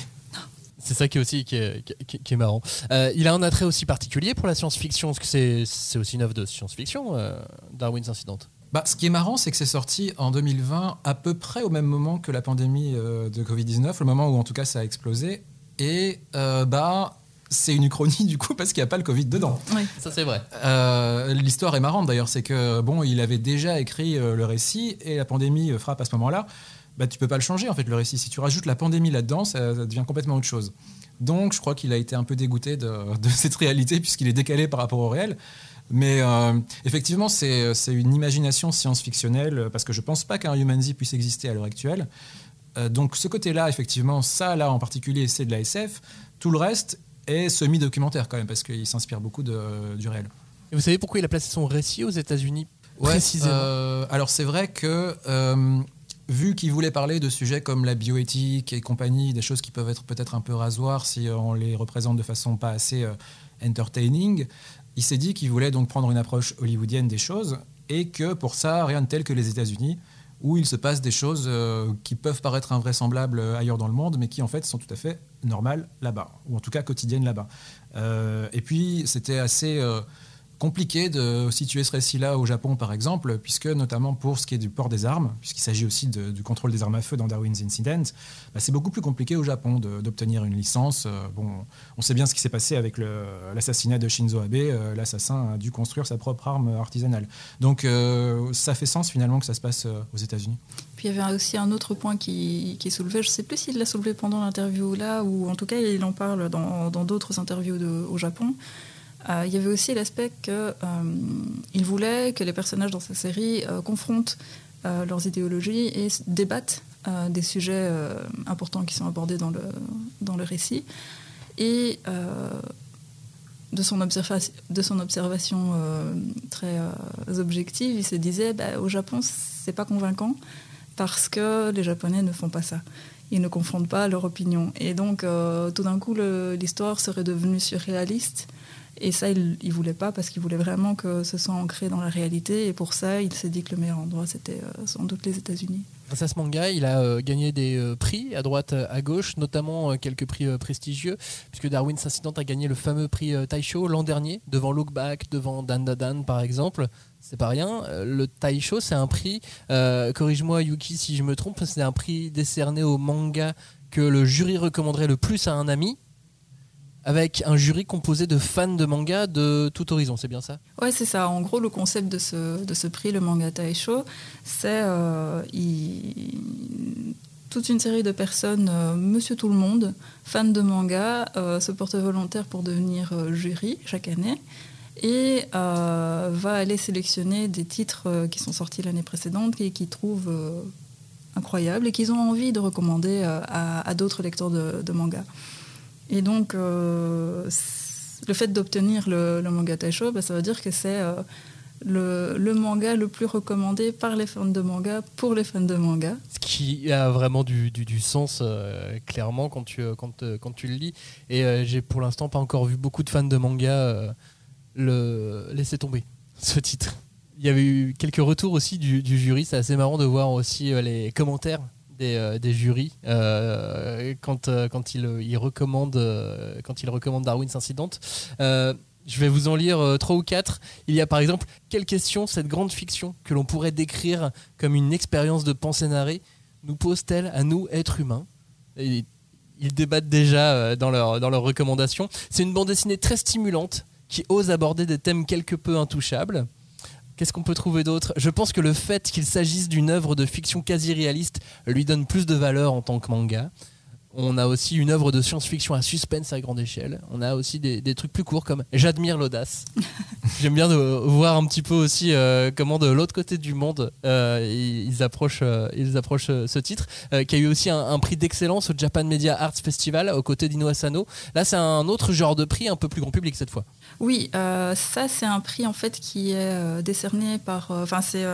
C'est ça qui est aussi qui est, qui est- qui est marrant. Euh, il a un attrait aussi particulier pour la science-fiction, parce que c'est c'est aussi une œuvre de science-fiction, euh, Darwin's Incident. Bah, ce qui est marrant, c'est que c'est sorti en 2020, à peu près au même moment que la pandémie euh, de Covid-19, le moment où en tout cas ça a explosé. Et euh, bah, c'est une uchronie du coup parce qu'il n'y a pas le Covid dedans. Oui. Ça c'est vrai. Euh, L'histoire est marrante d'ailleurs, c'est que bon, il avait déjà écrit euh, le récit et la pandémie euh, frappe à ce moment-là. Bah, tu peux pas le changer en fait le récit. Si tu rajoutes la pandémie là-dedans, ça, ça devient complètement autre chose. Donc je crois qu'il a été un peu dégoûté de, de cette réalité puisqu'il est décalé par rapport au réel. Mais euh, effectivement, c'est une imagination science-fictionnelle parce que je pense pas qu'un Human Z puisse exister à l'heure actuelle. Euh, donc ce côté-là, effectivement, ça là en particulier, c'est de la SF. Tout le reste est semi-documentaire quand même parce qu'il s'inspire beaucoup de- du réel. Et vous savez pourquoi il a placé son récit aux États-Unis précisément? euh, alors c'est vrai que vu qu'il voulait parler de sujets comme la bioéthique et compagnie, des choses qui peuvent être peut-être un peu rasoirs si euh, on les représente de façon pas assez euh, entertaining, il s'est dit qu'il voulait donc prendre une approche hollywoodienne des choses et que pour ça, rien de tel que les États-Unis où il se passe des choses euh, qui peuvent paraître invraisemblables ailleurs dans le monde, mais qui en fait sont tout à fait normales là-bas, ou en tout cas quotidiennes là-bas. Et puis c'était assez compliqué de situer ce récit-là au Japon, par exemple, puisque notamment pour ce qui est du port des armes, puisqu'il s'agit aussi du contrôle des armes à feu dans Darwin's Incident, bah, c'est beaucoup plus compliqué au Japon d'obtenir une licence. Euh, bon, on sait bien ce qui s'est passé avec l'assassinat de Shinzo Abe. Euh, L'assassin a dû construire sa propre arme artisanale. Donc euh, ça fait sens finalement que ça se passe aux États-Unis. Puis il y avait aussi un autre point qui, qui est soulevé, je ne sais plus s'il l'a soulevé pendant l'interview là, ou en tout cas il en parle dans dans d'autres interviews au Japon. Euh, il y avait aussi l'aspect qu'il voulait que les personnages dans sa série euh, confrontent euh, leurs idéologies et débattent euh, des sujets euh, importants qui sont abordés dans le, dans le récit. Et euh, de, son de son observation euh, très euh, objective, il se disait bah, au Japon, c'est pas convaincant parce que les Japonais ne font pas ça. Ils ne confrontent pas leur opinion. Et donc, euh, tout d'un coup, l'histoire serait devenue surréaliste. Et ça, il ne voulait pas parce qu'il voulait vraiment que ce soit ancré dans la réalité. Et pour ça, il s'est dit que le meilleur endroit, c'était euh, sans doute les États-Unis. Grâce à ce manga, il a euh, gagné des euh, prix à droite, à gauche, notamment quelques prix prestigieux, puisque Darwin's Incident a gagné le fameux prix Taisho l'an dernier, devant Look Back, devant Dan Da Dan par exemple. C'est pas rien. Le Taisho, c'est un prix, corrige-moi Yuki si je me trompe, c'est un prix décerné au manga que le jury recommanderait le plus à un ami. Avec un jury composé de fans de manga de tout horizon, c'est bien ça? Ouais, c'est ça. En gros, le concept de ce, de ce prix, le Manga Taisho, c'est euh, toute une série de personnes, euh, monsieur tout le monde, fans de manga, euh, se portent volontaires pour devenir jury chaque année et va aller sélectionner des titres qui sont sortis l'année précédente et qu'ils trouvent incroyables et qu'ils ont envie de recommander à, d'autres lecteurs de manga. Et donc, euh, le fait d'obtenir le, le manga Taisho, bah, ça veut dire que c'est euh, le, manga le plus recommandé par les fans de manga pour les fans de manga. Ce qui a vraiment du, sens, euh, clairement, quand tu, quand, quand tu le lis. Et j'ai pour l'instant pas encore vu beaucoup de fans de manga le laisser tomber, ce titre. Il y avait eu quelques retours aussi du, jury. C'est assez marrant de voir aussi les commentaires des, euh, des jurys euh, quand, euh, quand ils il recommandent, quand ils recommandent Darwin's Incident. Je vais vous en lire trois ou quatre. Il y a par exemple quelle question cette grande fiction que l'on pourrait décrire comme une expérience de pensée narrée nous pose-t-elle à nous, êtres humains? Ils débattent déjà dans leurs dans leurs recommandations. C'est une bande dessinée très stimulante qui ose aborder des thèmes quelque peu intouchables. Qu'est-ce qu'on peut trouver d'autre? Je pense que le fait qu'il s'agisse d'une œuvre de fiction quasi réaliste lui donne plus de valeur en tant que manga. On a aussi une œuvre de science-fiction à suspense à grande échelle. On a aussi des, des trucs plus courts comme J'admire l'audace. J'aime bien de voir un petit peu aussi euh, comment de l'autre côté du monde euh, ils, approchent, euh, ils approchent ce titre, qui a eu aussi un, un prix d'excellence au Japan Media Arts Festival aux côtés d'Ino Asano. Là, c'est un autre genre de prix, un peu plus grand public cette fois. Oui, ça c'est un prix en fait qui est décerné par, enfin c'est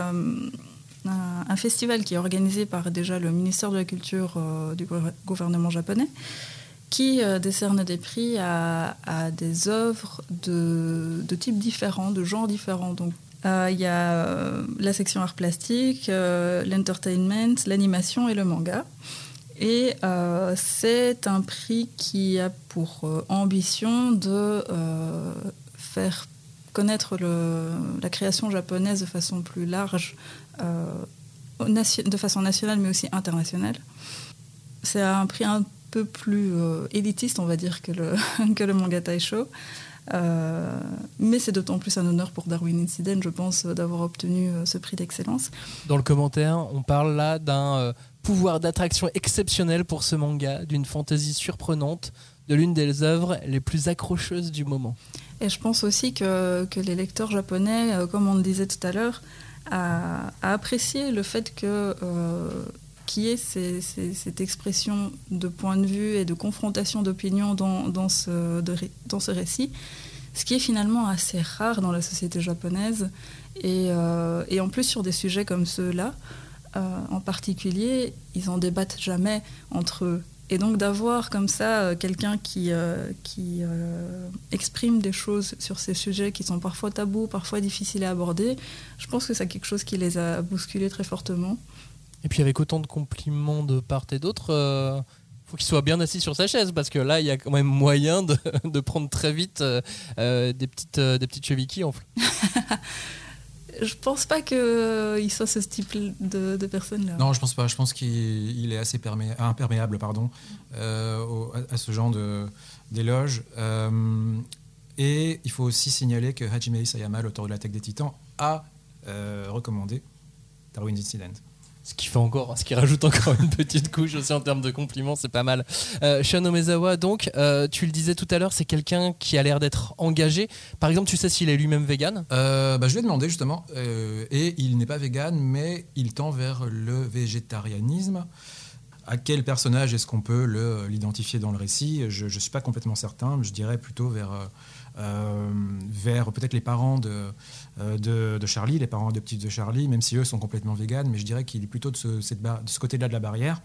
un, festival qui est organisé par déjà le ministère de la Culture euh, du gouver- gouvernement japonais, qui euh, décerne des prix à, des œuvres de, de types différents, de genres différents. Donc euh, il y a la section art plastique, l'entertainment, l'animation et le manga. Et c'est un prix qui a pour ambition de faire connaître la création japonaise de façon plus large, de façon nationale mais aussi internationale. C'est un prix un peu plus euh, élitiste, on va dire, que le, que le manga Taisho. Euh, mais c'est d'autant plus un honneur pour Darwin Incident, je pense, d'avoir obtenu euh, ce prix d'excellence. Dans le commentaire, on parle là d'un euh, pouvoir d'attraction exceptionnel pour ce manga, d'une fantaisie surprenante, de l'une des œuvres les plus accrocheuses du moment. Et je pense aussi que, que les lecteurs japonais, euh, comme on le disait tout à l'heure, a, a apprécié le fait que euh, ces- ces- cette expression de point de vue et de confrontation d'opinion dans, dans, ce, dans ce récit, ce qui est finalement assez rare dans la société japonaise. Et, euh, et en plus sur des sujets comme ceux-là, euh, en particulier, ils en débattent jamais entre. Et donc d'avoir comme ça euh, quelqu'un qui, euh, qui euh, exprime des choses sur ces sujets qui sont parfois tabous, parfois difficiles à aborder, je pense que c'est quelque chose qui les a bousculés très fortement. Et puis avec autant de compliments de part et d'autre, euh, faut qu'il soit bien assis sur sa chaise parce que là, il y a quand même moyen de, de prendre très vite des, petites, des petites chevilles qui enflent. Je pense pas qu'il soit ce type de, personne-là. Non, je pense pas. Je pense qu'il il est assez permé- imperméable pardon, euh, à, ce genre d'éloges. Euh, et il faut aussi signaler que Hajime Isayama, l'auteur de l'attaque des titans, a euh, recommandé Darwin's Incident. Ce qui fait encore, ce qui rajoute encore une petite couche aussi en termes de compliments, c'est pas mal. Euh, Shion Omezawa, donc, euh, tu le disais tout à l'heure, c'est quelqu'un qui a l'air d'être engagé. Par exemple, tu sais s'il est lui-même vegan? Euh, bah, je lui ai demandé justement, euh, et il n'est pas vegan, mais il tend vers le végétarianisme. À quel personnage est-ce qu'on peut l'identifier dans le récit? Je ne suis pas complètement certain, mais je dirais plutôt vers, vers peut-être les parents de, de, de Charlie, les parents adoptifs de Charlie, même si eux sont complètement véganes, mais je dirais qu'il est plutôt de ce, côté-là de la barrière.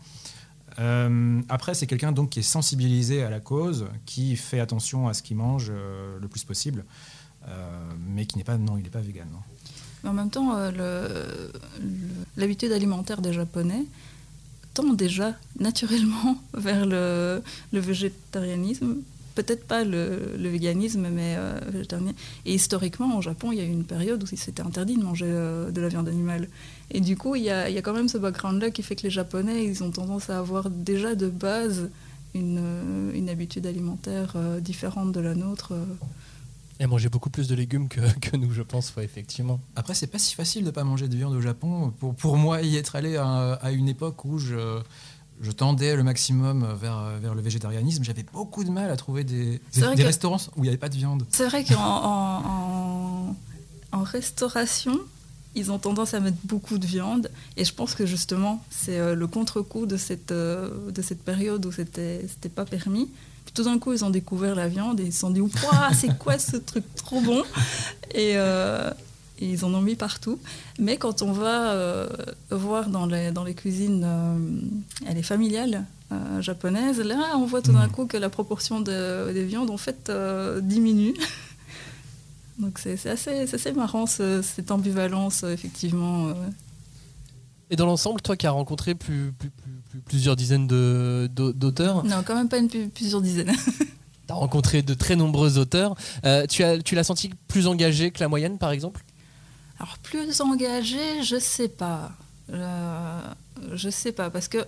Euh, après, c'est quelqu'un donc qui est sensibilisé à la cause, qui fait attention à ce qu'il mange euh, le plus possible, euh, mais qui n'est pas non, il n'est pas vegan. Mais en même temps, euh, l'habitude alimentaire des Japonais tend déjà naturellement vers le, le végétarianisme. Peut-être pas le, le véganisme, mais euh, végétarien. Et historiquement, au Japon, il y a eu une période où c'était interdit de manger euh, de la viande animale. Et du coup, il y a, il y a quand même ce background-là qui fait que les Japonais, ils ont tendance à avoir déjà de base une, une habitude alimentaire différente de la nôtre. Et manger beaucoup plus de légumes que, que nous, je pense, ouais, effectivement. Après, c'est pas si facile de pas manger de viande au Japon. Pour, pour moi, y être allé à, à une époque où je, je tendais le maximum vers, vers le végétarianisme, j'avais beaucoup de mal à trouver des, des, des restaurants où il n'y avait pas de viande. C'est vrai qu'en en, en, restauration, ils ont tendance à mettre beaucoup de viande. Et je pense que justement, c'est euh, le contre-coup de cette, euh, de cette période où c'était pas permis. Puis tout d'un coup, ils ont découvert la viande et ils se sont dit Waouh, c'est quoi ce truc trop bon? Et, euh, ils en ont mis partout. Mais quand on va euh, voir dans les, dans les cuisines, euh, elle est familiale. japonaise, là on voit tout d'un coup que la proportion de, des viandes en fait diminue. Donc c'est assez, assez marrant ce, cette ambivalence, effectivement. Euh. Et dans l'ensemble, toi qui as rencontré plus, plus, plus, plusieurs dizaines d'auteurs Non, quand même pas une, plusieurs dizaines. tu as rencontré de très nombreux auteurs. Euh, tu l'as tu senti plus engagé que la moyenne, par exemple? Alors, plus engagé, je sais pas. Euh, je sais pas, parce que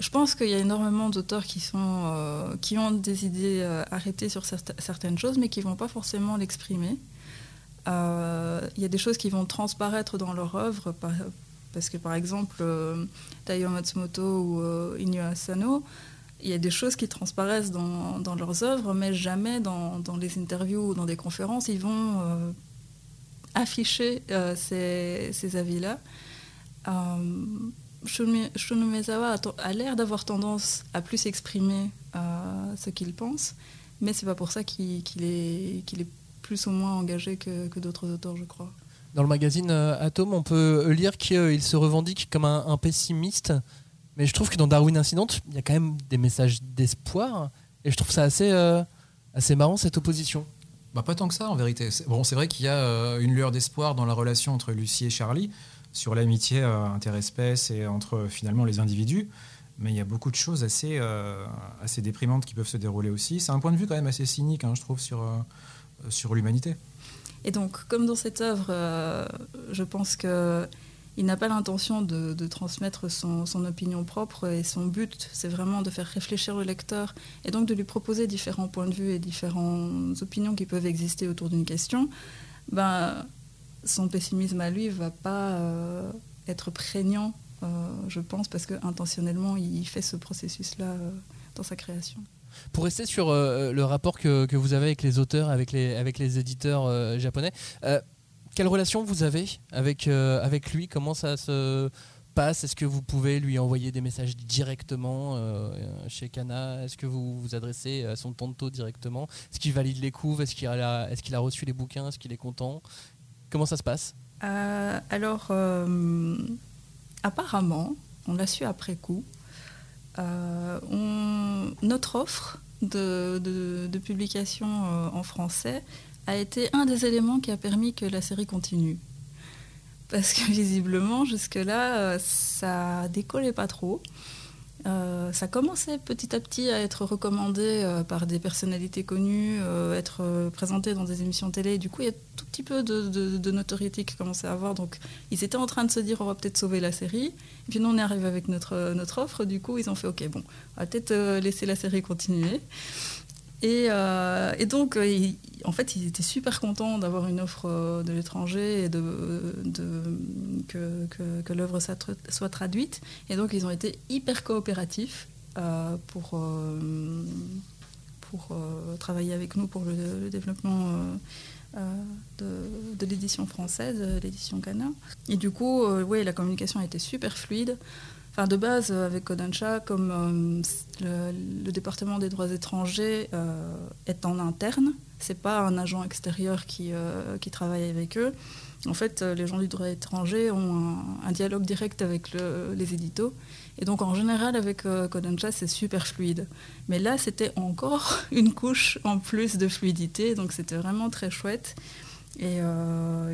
je pense qu'il y a énormément d'auteurs qui, sont, euh, qui ont des idées euh, arrêtées sur certaines choses, mais qui vont pas forcément l'exprimer. Euh, il y a des choses qui vont transparaître dans leur œuvre, parce que par exemple, Taiyo Matsumoto ou Inyo Asano, il y a des choses qui transparaissent dans, dans leurs œuvres, mais jamais dans, dans, les interviews ou dans des conférences, ils vont afficher ces, ces avis-là. Shunumezawa a, l'air d'avoir tendance à plus exprimer euh, ce qu'il pense, mais c'est pas pour ça qu'il est, plus ou moins engagé que, d'autres auteurs, je crois. Dans le magazine euh, Atom, on peut lire qu'il se revendique comme un, pessimiste, mais je trouve que dans Darwin Incident, il y a quand même des messages d'espoir, et je trouve ça euh, assez marrant cette opposition. Bah, pas tant que ça en vérité. Bon, c'est vrai qu'il y a une lueur d'espoir dans la relation entre Lucie et Charlie, sur l'amitié euh, interespèce et entre finalement les individus. Mais il y a beaucoup de choses assez, euh, assez déprimantes qui peuvent se dérouler aussi. C'est un point de vue quand même assez cynique, hein, je trouve, sur, euh, sur l'humanité. Et donc, comme dans cette œuvre, je pense que il n'a pas l'intention de, transmettre son, opinion propre et son but, c'est vraiment de faire réfléchir le lecteur et donc de lui proposer différents points de vue et différentes opinions qui peuvent exister autour d'une question. Ben, son pessimisme à lui va pas euh, être prégnant, euh, je pense, parce qu'intentionnellement, il fait ce processus-là euh, dans sa création. Pour rester sur le rapport que, que, vous avez avec les auteurs, avec les éditeurs japonais, quelle relation vous avez avec, avec lui? Comment ça se passe? Est-ce que vous pouvez lui envoyer des messages directement chez Kana? Est-ce que vous vous adressez à son tonto directement? Est-ce qu'il valide les couves? Est-ce qu'il a, est a reçu les bouquins? Est-ce qu'il est content? Comment ça se passe? Euh, Alors, euh, apparemment, on l'a su après coup, euh, notre offre de, de publication en français a été un des éléments qui a permis que la série continue. Parce que visiblement, jusque-là, ça décollait pas trop. Euh, ça commençait petit à petit à être recommandé euh, par des personnalités connues, euh, être présenté dans des émissions télé. du coup, il y a tout petit peu de, notoriété qui commençait à avoir. Donc, ils étaient en train de se dire, on va peut-être sauver la série. Et puis, nous, on est arrivé avec notre, notre offre. Du coup, ils ont fait, OK, bon, on va peut-être laisser la série continuer. Et, et donc, en fait, ils étaient super contents d'avoir une offre euh, de l'étranger et que, l'œuvre soit traduite. Et donc, ils ont été hyper coopératifs euh, pour, euh, travailler avec nous pour le, développement de, l'édition française, l'édition Cana. Et du coup, oui, la communication a été super fluide de base, euh, avec Kodansha, comme euh, le, département des droits étrangers euh, est en interne, c'est pas un agent extérieur qui, travaille avec eux. En fait, les gens du droit étranger ont un, dialogue direct avec les éditos. Et donc, en général, avec Kodansha, c'est super fluide. Mais là, c'était encore une couche en plus de fluidité. Donc, c'était vraiment très chouette. Et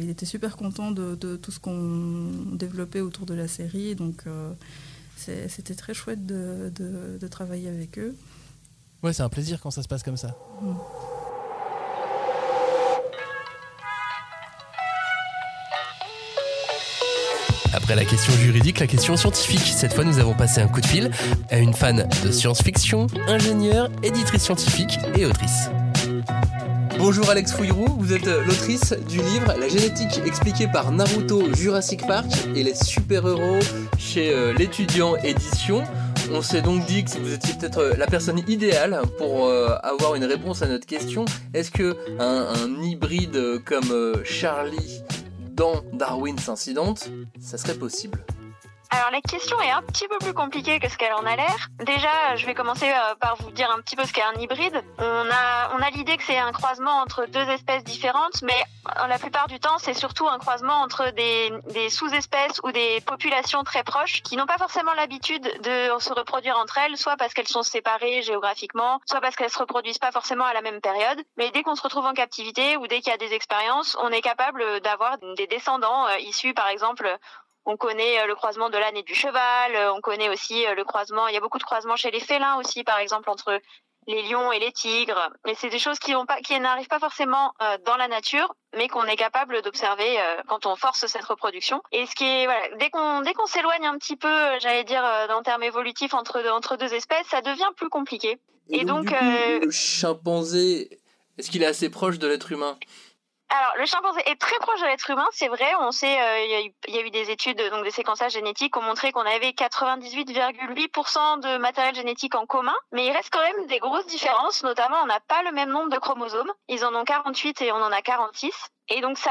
il était super content de, tout ce qu'on développait autour de la série. Donc, c'était très chouette de, de, travailler avec eux. Ouais, c'est un plaisir quand ça se passe comme ça. Mm. Après la question juridique, la question scientifique. Cette fois, nous avons passé un coup de fil à une fan de science-fiction, ingénieure, éditrice scientifique et autrice. Bonjour Alex Fouilleroux, vous êtes l'autrice du livre La génétique expliquée par Naruto Jurassic Park et les super-héros chez euh, l'étudiant édition. On s'est donc dit que vous étiez peut-être euh, la personne idéale pour euh, avoir une réponse à notre question. Est-ce que un, hybride comme Charlie dans Darwin's Incident, ça serait possible? Alors la question est un petit peu plus compliquée que ce qu'elle en a l'air. Déjà, je vais commencer euh, par vous dire un petit peu ce qu'est un hybride. On a, on a l'idée que c'est un croisement entre deux espèces différentes, mais euh, la plupart du temps, c'est surtout un croisement entre des, des sous-espèces ou des populations très proches qui n'ont pas forcément l'habitude de se reproduire entre elles, soit parce qu'elles sont séparées géographiquement, soit parce qu'elles se reproduisent pas forcément à la même période. Mais dès qu'on se retrouve en captivité ou dès qu'il y a des expériences, on est capable d'avoir des descendants euh, issus, par exemple, on connaît euh, le croisement de l'âne et du cheval. Euh, on connaît aussi euh, le croisement. Il y a beaucoup de croisements chez les félins aussi, par exemple entre les lions et les tigres. Mais c'est des choses qui n'arrivent pas forcément dans la nature, mais qu'on est capable d'observer quand on force cette reproduction. Et ce qui est voilà, dès qu'on dès qu'on s'éloigne un petit peu, j'allais dire en termes évolutifs entre entre deux espèces, ça devient plus compliqué. Et, donc, le chimpanzé, est-ce qu'il est assez proche de l'être humain? Alors, le chimpanzé est très proche de l'être humain, c'est vrai. On sait, euh, il y, a eu des études, donc des séquençages génétiques, qui ont montré qu'on avait 98,8% de matériel génétique en commun, mais il reste quand même des grosses différences. Notamment, on n'a pas le même nombre de chromosomes. Ils en ont 48 et on en a 46. Et donc ça,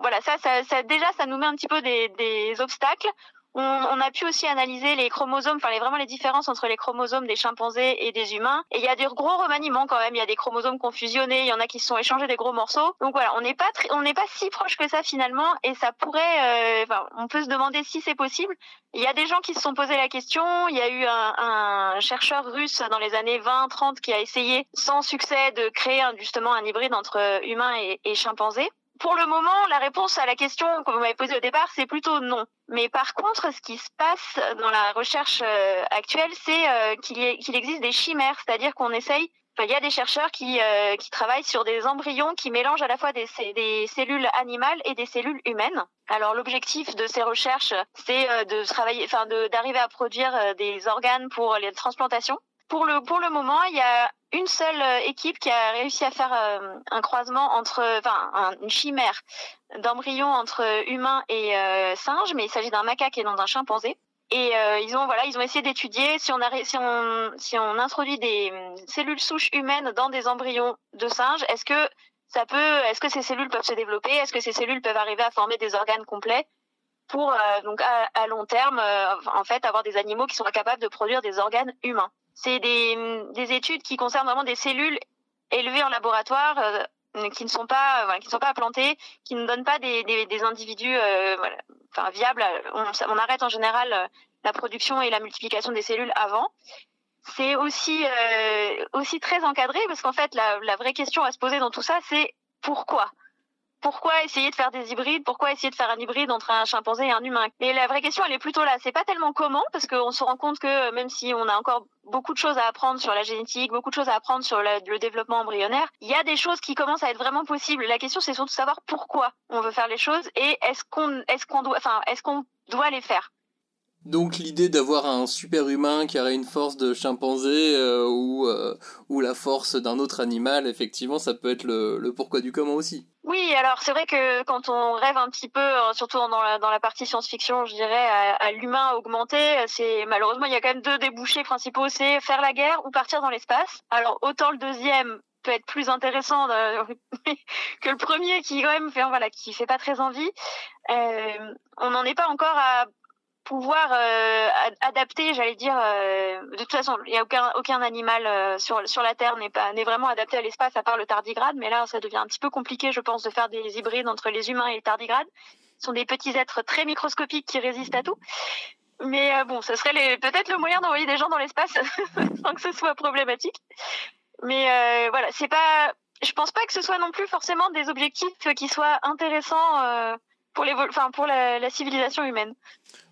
voilà, ça, ça, déjà, ça nous met un petit peu des obstacles. On, on, a pu aussi analyser les chromosomes, enfin les, vraiment les différences entre les chromosomes des chimpanzés et des humains. Et il y a des gros remaniements quand même. Il y a des chromosomes confusionnés, il y en a qui se sont échangés des gros morceaux. Donc voilà, on n'est pas on n'est pas si proche que ça finalement. Et ça pourrait, euh, enfin, on peut se demander si c'est possible. Il y a des gens qui se sont posé la question. Il y a eu un, un chercheur russe dans les années 20-30 qui a essayé sans succès de créer justement un hybride entre humains et, et chimpanzés. Pour le moment, la réponse à la question que vous m'avez posée au départ, c'est plutôt non. Mais par contre, ce qui se passe dans la recherche euh, actuelle, c'est euh, qu'il existe des chimères, c'est-à-dire qu'on essaye il y a des chercheurs qui, euh, qui travaillent sur des embryons qui mélangent à la fois des, des cellules animales et des cellules humaines. Alors l'objectif de ces recherches, c'est de travailler, enfin d'arriver à produire des organes pour les transplantations. Pour le pour le moment, il y a une seule euh, équipe qui a réussi à faire euh, un croisement entre, enfin, une chimère d'embryons entre humains et euh, singes, mais il s'agit d'un macaque et non d'un chimpanzé. Et ils ont voilà, ils ont essayé d'étudier si on a, si on si on introduit des cellules souches humaines dans des embryons de singes, est-ce que ça peut, est-ce que ces cellules peuvent se développer, est-ce que ces cellules peuvent arriver à former des organes complets pour donc à, à long terme en fait avoir des animaux qui sont capables de produire des organes humains? C'est des, des, études qui concernent vraiment des cellules élevées en laboratoire euh, qui ne sont pas voilà, qui ne sont pas implantées, qui ne donnent pas des, individus euh, enfin, viables. On, arrête en général euh, la production et la multiplication des cellules avant. C'est aussi euh, aussi très encadré parce qu'en fait la vraie question à se poser dans tout ça c'est pourquoi? Pourquoi essayer de faire des hybrides? Pourquoi essayer de faire un hybride entre un chimpanzé et un humain? Et la vraie question, elle est plutôt là. C'est pas tellement comment, parce qu'on se rend compte que même si on a encore beaucoup de choses à apprendre sur la génétique, beaucoup de choses à apprendre sur le, développement embryonnaire, il y a des choses qui commencent à être vraiment possibles. La question, c'est surtout de savoir pourquoi on veut faire les choses et est-ce qu'on, est-ce qu'on doit, enfin, est-ce qu'on doit les faire? Donc l'idée d'avoir un super humain qui aurait une force de chimpanzé euh, ou, euh, ou la force d'un autre animal, effectivement, ça peut être le, pourquoi du comment aussi. Oui, alors c'est vrai que quand on rêve un petit peu, euh, surtout dans la, partie science-fiction, je dirais, à, l'humain augmenté, c'est malheureusement il y a quand même deux débouchés principaux, c'est faire la guerre ou partir dans l'espace. Alors autant le deuxième peut être plus intéressant que le premier qui quand même fait voilà qui fait pas très envie. On n'en est pas encore à pouvoir euh, adapter, j'allais dire, euh, de toute façon, il n'y a aucun, aucun animal euh, sur, sur la Terre n'est pas n'est vraiment adapté à l'espace à part le tardigrade, mais là ça devient un petit peu compliqué, je pense, de faire des hybrides entre les humains et les tardigrades. Ce sont des petits êtres très microscopiques qui résistent à tout. Mais bon, ce serait peut-être le moyen d'envoyer des gens dans l'espace sans que ce soit problématique. Mais voilà, c'est pas, je pense pas que ce soit non plus forcément des objectifs qui soient intéressants pour, enfin, pour la, la, civilisation humaine.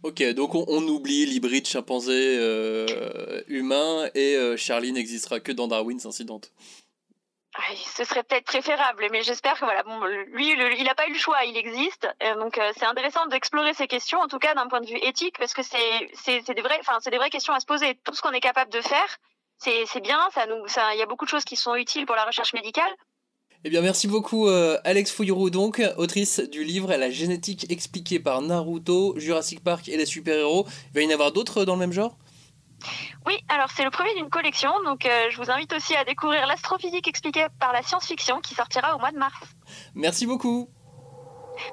Ok, donc on, on oublie l'hybride chimpanzé euh, humain et euh, Charlie n'existera que dans Darwin's Incident. ce serait peut-être préférable, mais j'espère que voilà, bon, lui, il n'a pas eu le choix, il existe, donc c'est intéressant d'explorer ces questions, en tout cas d'un point de vue éthique, parce que c'est des des vraies questions à se poser. Tout ce qu'on est capable de faire, c'est bien, ça nous, ça, il y a beaucoup de choses qui sont utiles pour la recherche médicale, eh bien, merci beaucoup, euh, Alex Fouillroux, donc, autrice du livre La génétique expliquée par Naruto, Jurassic Park et les super-héros. Il va y en avoir d'autres dans le même genre? Oui, alors c'est le premier d'une collection, donc euh, je vous invite aussi à découvrir l'astrophysique expliquée par la science-fiction qui sortira au mois de mars. Merci beaucoup.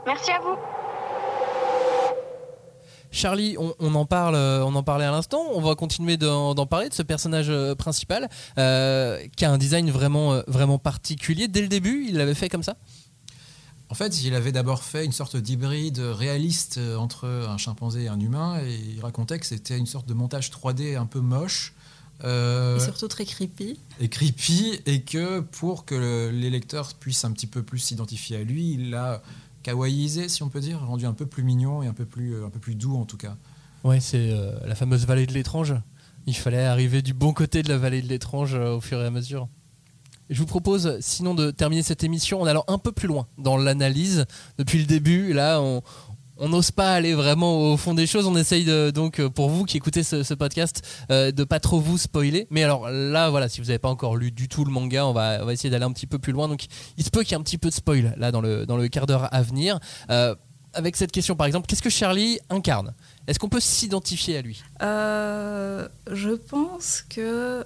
Merci à vous. Charlie, on, en parle, euh, on en parlait à l'instant. On va continuer d'en parler de ce personnage euh, principal euh, qui a un design vraiment, vraiment particulier. Dès le début, il l'avait fait comme ça? En fait, il avait d'abord fait une sorte d'hybride réaliste entre un chimpanzé et un humain, et il racontait que c'était une sorte de montage 3D un peu moche. et surtout très creepy. Et creepy, et que pour que les lecteurs puissent un petit peu plus s'identifier à lui, il a kawaïisé, si on peut dire, rendu un peu plus mignon et un peu plus, euh, un peu plus doux en tout cas. Ouais, c'est euh, la fameuse vallée de l'étrange. Il fallait arriver du bon côté de la vallée de l'étrange euh, au fur et à mesure. Je vous propose sinon de terminer cette émission en allant un peu plus loin dans l'analyse. Depuis le début, là, on, on n'ose pas aller vraiment au fond des choses. On essaye donc euh, pour vous qui écoutez ce, podcast euh, de pas trop vous spoiler. Mais alors là, voilà, si vous n'avez pas encore lu du tout le manga, on va, essayer d'aller un petit peu plus loin. Donc il se peut qu'il y ait un petit peu de spoil là dans le, dans le quart d'heure à venir. Euh, avec cette question par exemple, qu'est-ce que Charlie incarne? Est-ce qu'on peut s'identifier à lui? Je pense que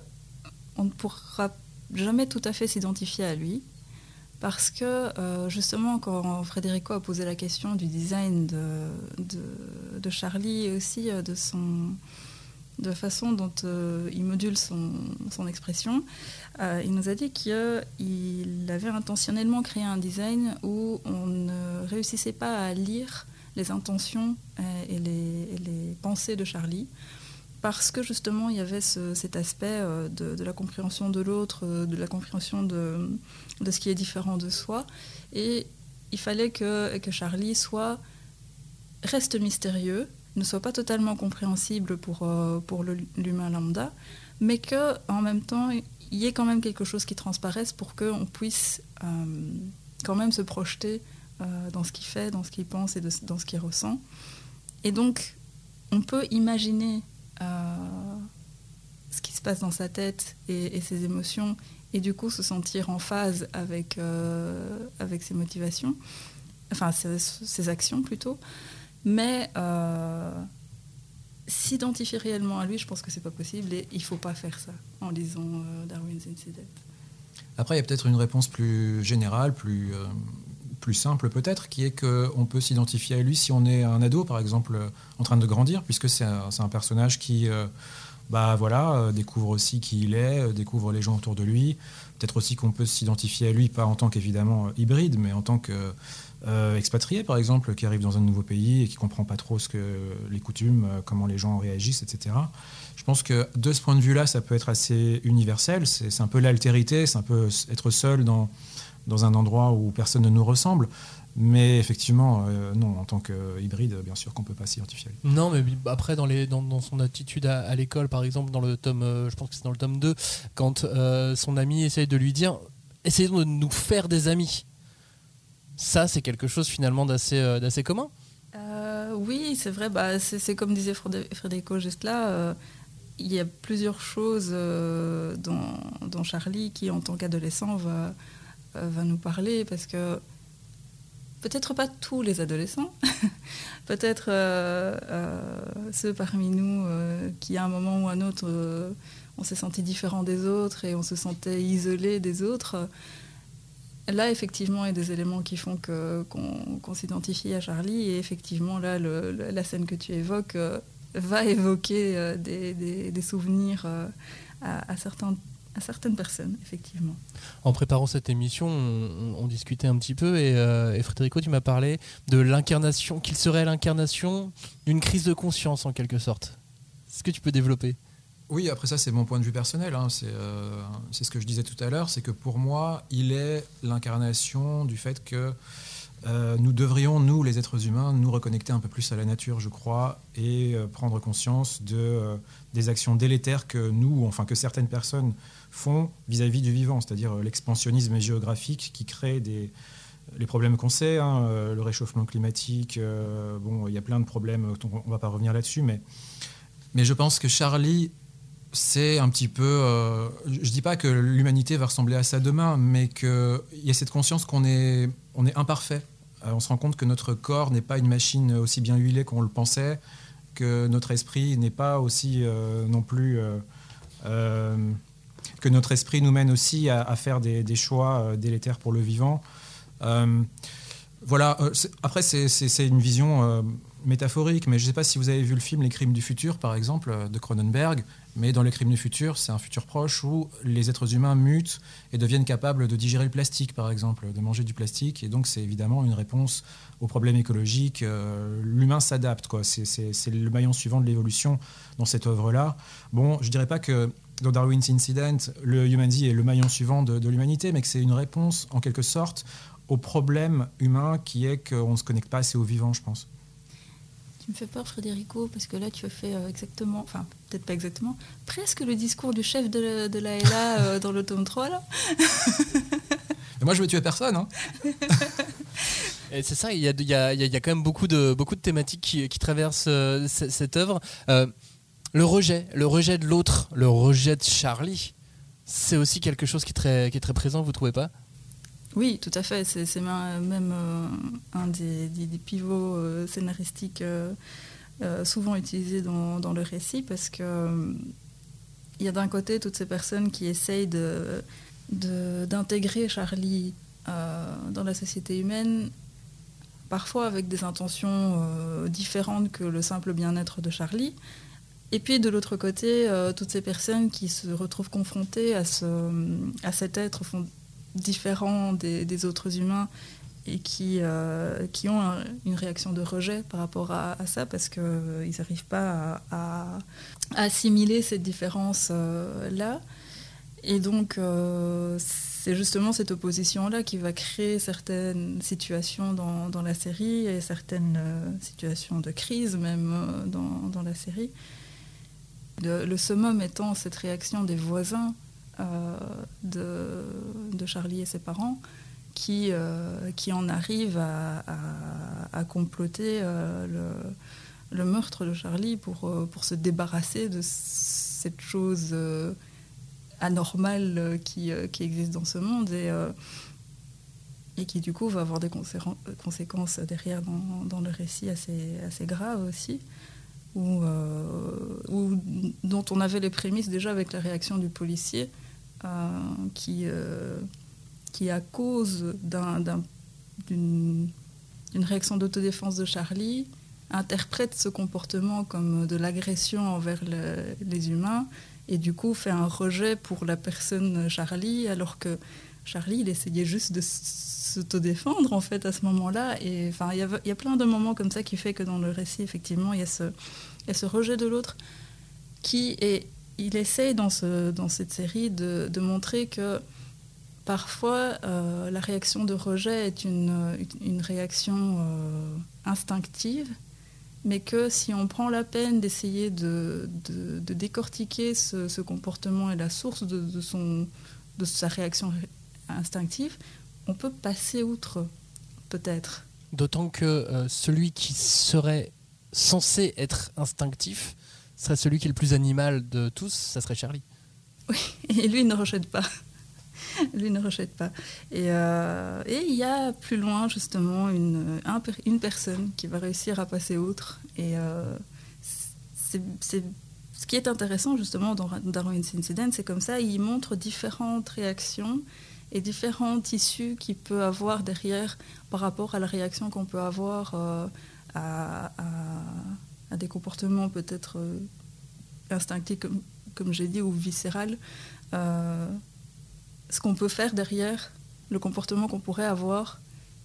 on ne pourra jamais tout à fait s'identifier à lui parce que euh, justement quand Frédérico a posé la question du design de, Charlie et aussi euh, de son de façon dont euh, il module son, expression, il nous a dit qu'il avait intentionnellement créé un design où on ne réussissait pas à lire les intentions et les pensées de Charlie parce que justement il y avait cet aspect de, de, la compréhension de l'autre, de la compréhension de, ce qui est différent de soi. Et il fallait que, que Charlie soit, reste mystérieux, ne soit pas totalement compréhensible pour, euh, pour l'humain lambda, mais que en même temps, il y ait quand même quelque chose qui transparaisse pour qu'on puisse euh, quand même se projeter euh, dans ce qu'il fait, dans ce qu'il pense et dans ce qu'il ressent. Et donc, on peut imaginer ce qui se passe dans sa tête et, ses émotions et du coup se sentir en phase avec, euh, avec ses motivations, enfin ses, actions plutôt. Mais euh, s'identifier réellement à lui, je pense que c'est pas possible et il faut pas faire ça en lisant euh, Darwin's Incident. Après, il y a peut-être une réponse plus générale, plus, plus simple peut-être, qui est qu'on peut s'identifier à lui si on est un ado, par exemple, en train de grandir, puisque c'est un, personnage qui bah voilà, euh, découvre aussi qui il est, euh, découvre les gens autour de lui. Peut-être aussi qu'on peut s'identifier à lui, pas en tant qu'évidemment euh, hybride, mais en tant que expatrié, par exemple, qui arrive dans un nouveau pays et qui comprend pas trop ce que les coutumes, comment les gens réagissent, etc. Je pense que de ce point de vue-là, ça peut être assez universel. C'est un peu l'altérité, c'est un peu être seul dans, dans un endroit où personne ne nous ressemble. Mais effectivement, euh, non, en tant qu'hybride, bien sûr qu'on ne peut pas s'identifier. Non, mais après, dans, les, dans, son attitude à, l'école, par exemple, dans le tome, euh, je pense que c'est dans le tome 2, quand euh, son ami essaye de lui dire essayons de nous faire des amis. Ça, c'est quelque chose finalement d'assez d'assez commun. oui, c'est vrai. Bah, c'est comme disait Frédérico juste là. il y a plusieurs choses dont, dont, Charlie qui, en tant qu'adolescent, va, va nous parler parce que peut-être pas tous les adolescents, peut-être euh, euh, ceux parmi nous euh, qui à un moment ou un autre on s'est senti différent des autres et on se sentait isolé des autres. Là, effectivement, il y a des éléments qui font qu'on s'identifie à Charlie. Et effectivement, là, la scène que tu évoques va évoquer des, souvenirs à, à certains à certaines personnes, effectivement. En préparant cette émission, on, discutait un petit peu et, euh, Frédérico, tu m'as parlé de l'incarnation, qu'il serait l'incarnation d'une crise de conscience en quelque sorte. Est-ce que tu peux développer? Oui, après ça, c'est mon point de vue personnel. Hein. Euh, c'est ce que je disais tout à l'heure, c'est que pour moi, il est l'incarnation du fait que euh, nous devrions, nous, les êtres humains, nous reconnecter un peu plus à la nature, je crois, et euh, prendre conscience de, euh, des actions délétères que nous, enfin que certaines personnes font vis-à-vis du vivant, c'est-à-dire l'expansionnisme géographique qui crée les problèmes qu'on sait, hein, le réchauffement climatique, bon, il y a plein de problèmes, on ne va pas revenir là-dessus, mais, je pense que Charlie c'est un petit peu. je ne dis pas que l'humanité va ressembler à ça demain, mais qu'il y a cette conscience qu'on est, imparfait euh, on se rend compte que notre corps n'est pas une machine aussi bien huilée qu'on le pensait, que notre esprit n'est pas aussi euh, non plus... Euh, que notre esprit nous mène aussi à, faire des, choix délétères pour le vivant. voilà, après c'est une vision métaphorique, mais je ne sais pas si vous avez vu le film Les Crimes du futur, par exemple, de Cronenberg. Mais dans les crimes du futur, c'est un futur proche où les êtres humains mutent et deviennent capables de digérer le plastique, par exemple, de manger du plastique. Et donc, c'est évidemment une réponse aux problèmes écologiques. Euh, l'humain s'adapte, quoi. C'est le maillon suivant de l'évolution dans cette œuvre-là. Bon, je dirais pas que dans Darwin's Incident, le humanity est le maillon suivant de, de l'humanité, mais que c'est une réponse, en quelque sorte, au problème humain qui est qu'on ne se connecte pas assez au vivant, je pense. Tu me fais peur, Frédérico, parce que là, tu as fait euh, exactement, enfin, peut-être pas exactement, presque le discours du chef de, de la LA euh, dans le tome 3, là. moi, je veux tuer personne. Hein. Et c'est ça, il y, a, il, y a, il y a, quand même beaucoup de, beaucoup de thématiques qui, qui traversent euh, cette œuvre. Le rejet, le rejet de l'autre, le rejet de Charlie, c'est aussi quelque chose qui est très, présent, vous trouvez pas? Oui, tout à fait. C'est même euh, un des, pivots euh, scénaristiques euh, souvent utilisés dans, le récit parce que il y a d'un côté toutes ces personnes qui essayent d'intégrer Charlie dans la société humaine, parfois avec des intentions différentes que le simple bien-être de Charlie. Et puis de l'autre côté, toutes ces personnes qui se retrouvent confrontées à, à cet être différents des, autres humains et qui, euh, qui ont une réaction de rejet par rapport à, ça parce qu'ils euh, n'arrivent pas à, assimiler cette différence-là. Euh, et donc, c'est justement cette opposition-là qui va créer certaines situations dans, dans, la série et certaines situations de crise même dans, dans la série. Le, summum étant cette réaction des voisins euh, de, Charlie et ses parents qui, euh, qui en arrivent à, comploter euh, le, meurtre de Charlie pour, pour se débarrasser de cette chose anormale qui, qui, existe dans ce monde et, et qui du coup va avoir des conséquences derrière dans, dans le récit assez, assez graves aussi. Ou, dont on avait les prémices déjà avec la réaction du policier, euh, qui, euh, qui, à cause d'une réaction d'autodéfense de Charlie, interprète ce comportement comme de l'agression envers les humains et du coup fait un rejet pour la personne Charlie alors que Charlie il essayait juste de s'autodéfendre en fait à ce moment-là. Et enfin il y, a plein de moments comme ça qui fait que dans le récit effectivement il y a ce, rejet de l'autre qui est il essaye dans, ce, dans cette série de, montrer que parfois euh, la réaction de rejet est une, réaction euh, instinctive, mais que si on prend la peine d'essayer de, décortiquer ce, comportement et la source de, de sa réaction instinctive, on peut passer outre, peut-être. D'autant que euh, celui qui serait censé être instinctif, serait celui qui est le plus animal de tous, ça serait Charlie. Oui, et lui, il ne rejette pas. lui ne rejette pas. Et, euh, et, il y a plus loin, justement, une, une personne qui va réussir à passer outre. Et euh, c'est, ce qui est intéressant, justement, dans Darwin's Incident, c'est comme ça, il montre différentes réactions et différents tissus qu'il peut avoir derrière par rapport à la réaction qu'on peut avoir euh, à des comportements peut-être euh, instinctifs, comme, j'ai dit, ou viscéral, euh, ce qu'on peut faire derrière, le comportement qu'on pourrait avoir,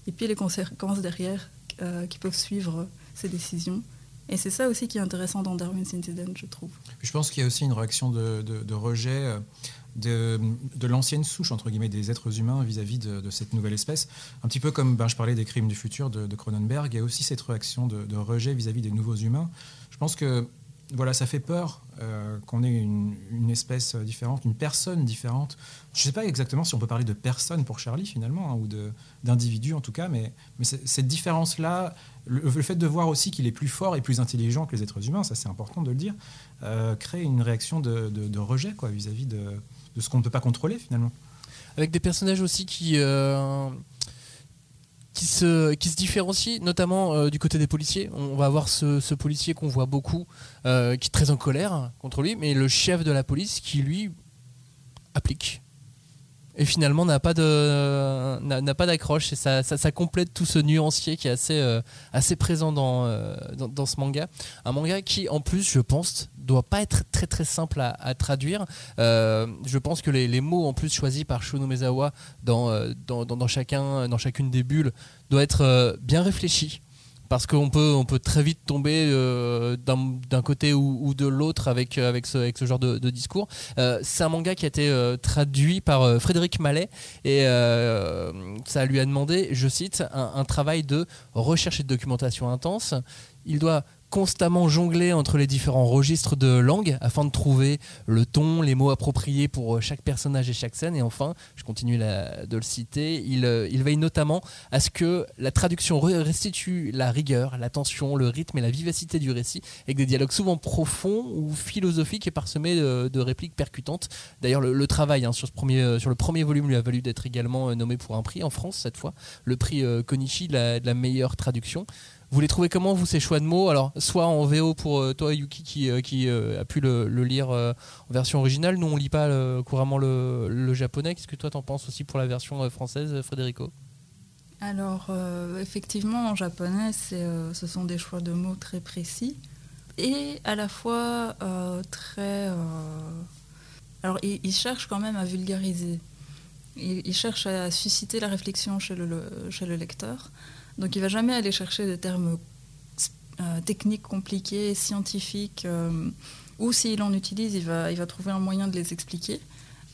et puis les conséquences derrière qui peuvent suivre ces décisions. Et c'est ça aussi qui est intéressant dans Darwin's Incident, je trouve. Je pense qu'il y a aussi une réaction de, rejet euh, de, de l'ancienne souche, entre guillemets, des êtres humains vis-à-vis de, cette nouvelle espèce. Un petit peu comme ben, je parlais des crimes du futur de, Cronenberg, il y a aussi cette réaction de, rejet vis-à-vis des nouveaux humains. Je pense que voilà, ça fait peur euh, qu'on ait une, espèce différente, une personne différente. Je ne sais pas exactement si on peut parler de personne pour Charlie finalement, hein, ou d'individu en tout cas, mais, mais cette différence-là, le, fait de voir aussi qu'il est plus fort et plus intelligent que les êtres humains, ça c'est important de le dire, euh, crée une réaction de, rejet quoi vis-à-vis de, ce qu'on ne peut pas contrôler finalement. Avec des personnages aussi qui... Euh, se, qui se différencie, notamment euh, du côté des policiers. On va avoir ce, policier qu'on voit beaucoup, euh, qui est très en colère contre lui, mais le chef de la police qui, lui, applique. Et finalement n'a pas d'accroche. Et ça, complète tout ce nuancier qui est assez euh, présent dans, dans, ce manga. Un manga qui en plus je pense doit pas être très très simple à, traduire. Euh, je pense que les, mots en plus choisis par Shuno Mezawa dans, euh, dans, dans, chacun, dans chacune des bulles doit être euh, bien réfléchi parce qu'on peut, on peut très vite tomber d'un côté ou, de l'autre avec, ce, avec ce genre de, discours. c'est un manga qui a été traduit par Frédéric Mallet et ça lui a demandé, je cite, un, un, travail de recherche et de documentation intense. Il doit constamment jongler entre les différents registres de langue afin de trouver le ton, les mots appropriés pour euh, chaque personnage et chaque scène. Et enfin, je continue de le citer, il, euh, il, veille notamment à ce que la traduction restitue la rigueur, la tension, le rythme et la vivacité du récit, avec des dialogues souvent profonds ou philosophiques et parsemés de, répliques percutantes. D'ailleurs, le, travail hein, sur, ce premier, euh, sur le premier volume lui a valu d'être également nommé pour un prix en France cette fois, le prix Konichi de la meilleure traduction. Vous les trouvez comment, vous, ces choix de mots? Alors, soit en VO pour euh, toi, Yuki, qui, euh, euh, a pu le, lire en version originale. Nous, on lit pas couramment le, japonais. Qu'est-ce que toi, t'en penses aussi pour la version française, Frédérico Alors, effectivement, en japonais, ce sont des choix de mots très précis et à la fois très. Alors, ils, cherchent quand même à vulgariser. Ils, cherchent à susciter la réflexion chez le, chez le lecteur. Donc il va jamais aller chercher des termes euh, techniques compliqués, scientifiques, euh, ou s'il en utilise, il va, trouver un moyen de les expliquer,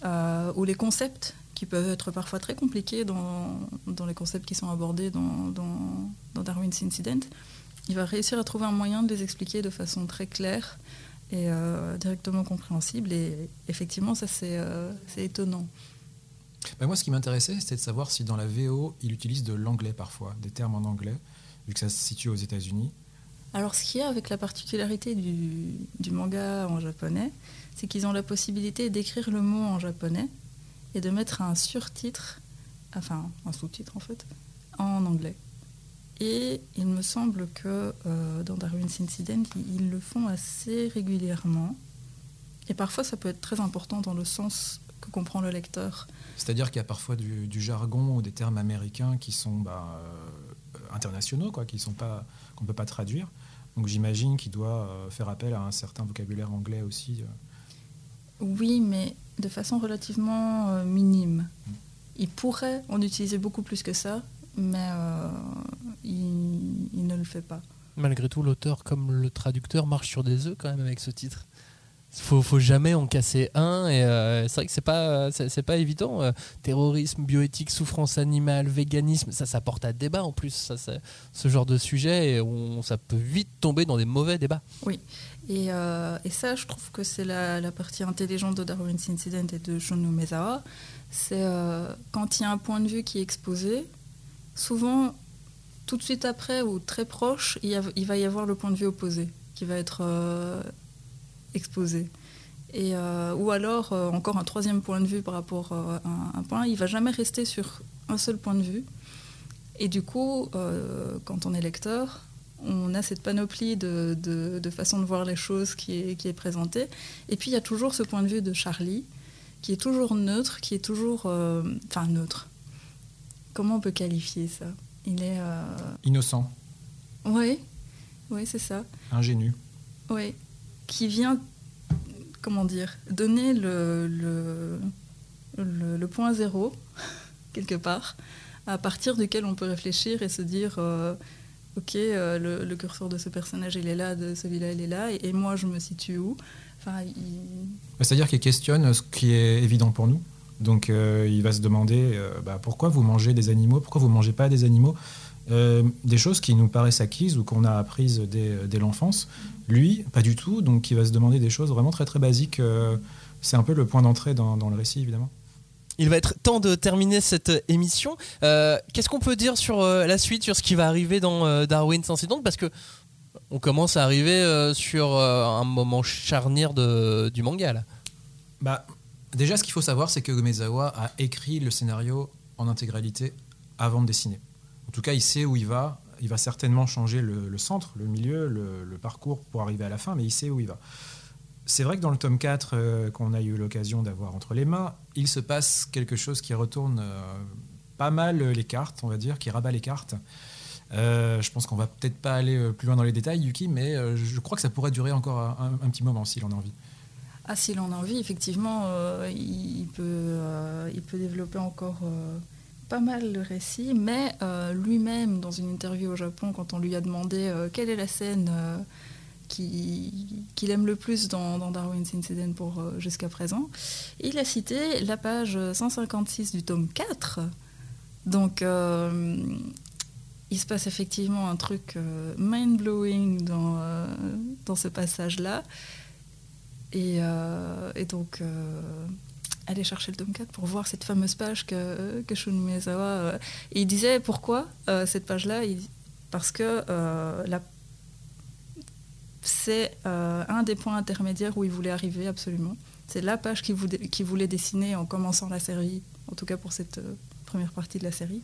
euh, ou les concepts qui peuvent être parfois très compliqués dans, les concepts qui sont abordés dans, Darwin's Incident. Il va réussir à trouver un moyen de les expliquer de façon très claire et directement compréhensible. Et effectivement, ça c'est étonnant. Bah, moi, ce qui m'intéressait, c'était de savoir si dans la VO, il utilise de l'anglais parfois, des termes en anglais, vu que ça se situe aux États-Unis. Alors, ce qu'il y a avec la particularité du, du manga en japonais, c'est qu'ils ont la possibilité d'écrire le mot en japonais et de mettre un surtitre, enfin un sous-titre en fait, en anglais. Et il me semble que euh, dans Darwin's Incident, ils le font assez régulièrement. Et parfois, ça peut être très important dans le sens que comprend le lecteur. C'est-à-dire qu'il y a parfois du, jargon ou des termes américains qui sont bah, euh, internationaux, quoi, qui sont pas qu'on peut pas traduire. Donc j'imagine qu'il doit euh, faire appel à un certain vocabulaire anglais aussi. Euh. Oui, mais de façon relativement minime. Mm. Il pourrait en utiliser beaucoup plus que ça, mais il, il, ne le fait pas. Malgré tout, l'auteur comme le traducteur marche sur des œufs quand même avec ce titre faut, faut jamais en casser un et euh, c'est vrai que c'est pas c'est, pas évident euh, terrorisme bioéthique souffrance animale véganisme ça ça porte à débat en plus ça, ce genre de sujet et on, ça peut vite tomber dans des mauvais débats. Oui. Et, euh, et ça je trouve que c'est la, la, partie intelligente de Darwin's Incident et de Shunu Mezawa c'est quand il y a un point de vue qui est exposé souvent tout de suite après ou très proche il, il va y avoir le point de vue opposé qui va être exposé. Et, euh, ou alors, euh, encore un troisième point de vue par rapport euh, à un, point, il va jamais rester sur un seul point de vue. Et du coup, quand on est lecteur, on a cette panoplie de, de, façons de voir les choses qui est, qui est présentée. Et puis, il y a toujours ce point de vue de Charlie, qui est toujours neutre, qui est toujours... Enfin, neutre. Comment on peut qualifier ça? Il est... Innocent. Oui, oui, c'est ça. Ingénu. Oui, qui vient, comment dire, donner le, point zéro, quelque part, à partir duquel on peut réfléchir et se dire, euh, ok, euh, le, curseur de ce personnage il est là, de celui-là il est là, et, moi je me situe où? Enfin, C'est-à-dire qu'il questionne ce qui est évident pour nous. Donc euh, il va se demander bah, pourquoi vous mangez des animaux, pourquoi vous mangez pas des animaux? Euh, des choses qui nous paraissent acquises ou qu'on a apprises dès, dès l'enfance. Lui, pas du tout. Donc il va se demander des choses vraiment très très basiques. euh, c'est un peu le point d'entrée dans, dans le récit, évidemment. Il va être temps de terminer cette euh, émission. Euh, Qu'est-ce qu'on peut dire sur euh, la suite, sur ce qui va arriver dans euh, Darwin's Incident? Parce que on commence à arriver euh, sur euh, un moment charnière de, du manga. Là. Bah, déjà, ce qu'il faut savoir, c'est que Umezawa a écrit le scénario en intégralité avant de dessiner. Tout cas, il sait où il va. Il va certainement changer le, centre, le milieu, le, parcours pour arriver à la fin, mais il sait où il va. C'est vrai que dans le tome 4 euh, qu'on a eu l'occasion d'avoir entre les mains, il se passe quelque chose qui retourne euh, pas mal les cartes, on va dire, qui rabat les cartes. Euh, je pense qu'on va peut-être pas aller plus loin dans les détails, Yuki, mais je crois que ça pourrait durer encore un, un petit moment s'il en a envie. Ah, s'il en a envie, effectivement, il, peut, il peut développer encore pas mal le récit, mais euh, lui-même, dans une interview au Japon, quand on lui a demandé euh, quelle est la scène euh, qui- qu'il aime le plus dans, dans Darwin's pour jusqu'à présent, il a cité la page 156 du tome 4. Donc, il se passe effectivement un truc mind-blowing dans, dans ce passage-là. Et, et donc, aller chercher le tome 4 pour voir cette fameuse page que, que Shun Umezawa. euh, il disait pourquoi euh, cette page-là Parce que euh, c'est euh, un des points intermédiaires où il voulait arriver absolument. C'est la page qu'il voulait, dessiner en commençant la série, en tout cas pour cette euh, première partie de la série.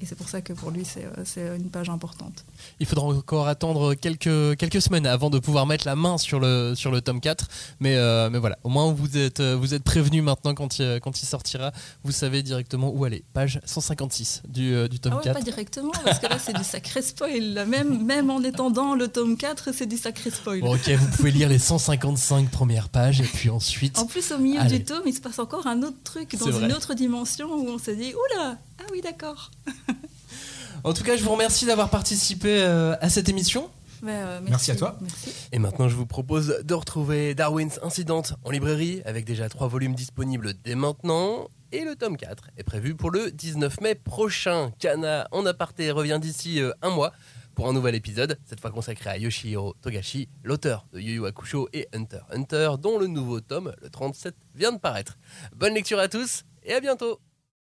Et c'est pour ça que pour lui, c'est euh, c'est une page importante. Il faudra encore attendre quelques, quelques semaines avant de pouvoir mettre la main sur le, sur le tome 4. Mais, euh, mais voilà, au moins vous êtes, euh, vous êtes prévenus maintenant quand il, quand il sortira. Vous savez directement où aller. Page 156 du, du tome Ah ouais, 4. pas directement, parce que là, c'est du sacré spoil. Même, même en étant dans le tome 4, c'est du sacré spoil. Bon, ok, vous pouvez lire les 155 premières pages et puis ensuite. En plus, au milieu Allez. du tome, il se passe encore un autre truc dans une autre dimension où on se dit Oula Ah oui, d'accord. En tout cas, je vous remercie d'avoir participé euh, à cette émission. Mais, euh, Merci à toi. Merci. Et maintenant, je vous propose de retrouver Darwin's Incident en librairie avec déjà trois volumes disponibles dès maintenant. Et le tome 4 est prévu pour le 19 mai prochain. Kana en aparté revient d'ici euh, un mois pour un nouvel épisode, cette fois consacré à Yoshihiro Togashi, l'auteur de Yu Yu Hakusho et Hunter x Hunter, dont le nouveau tome, le 37, vient de paraître. Bonne lecture à tous et à bientôt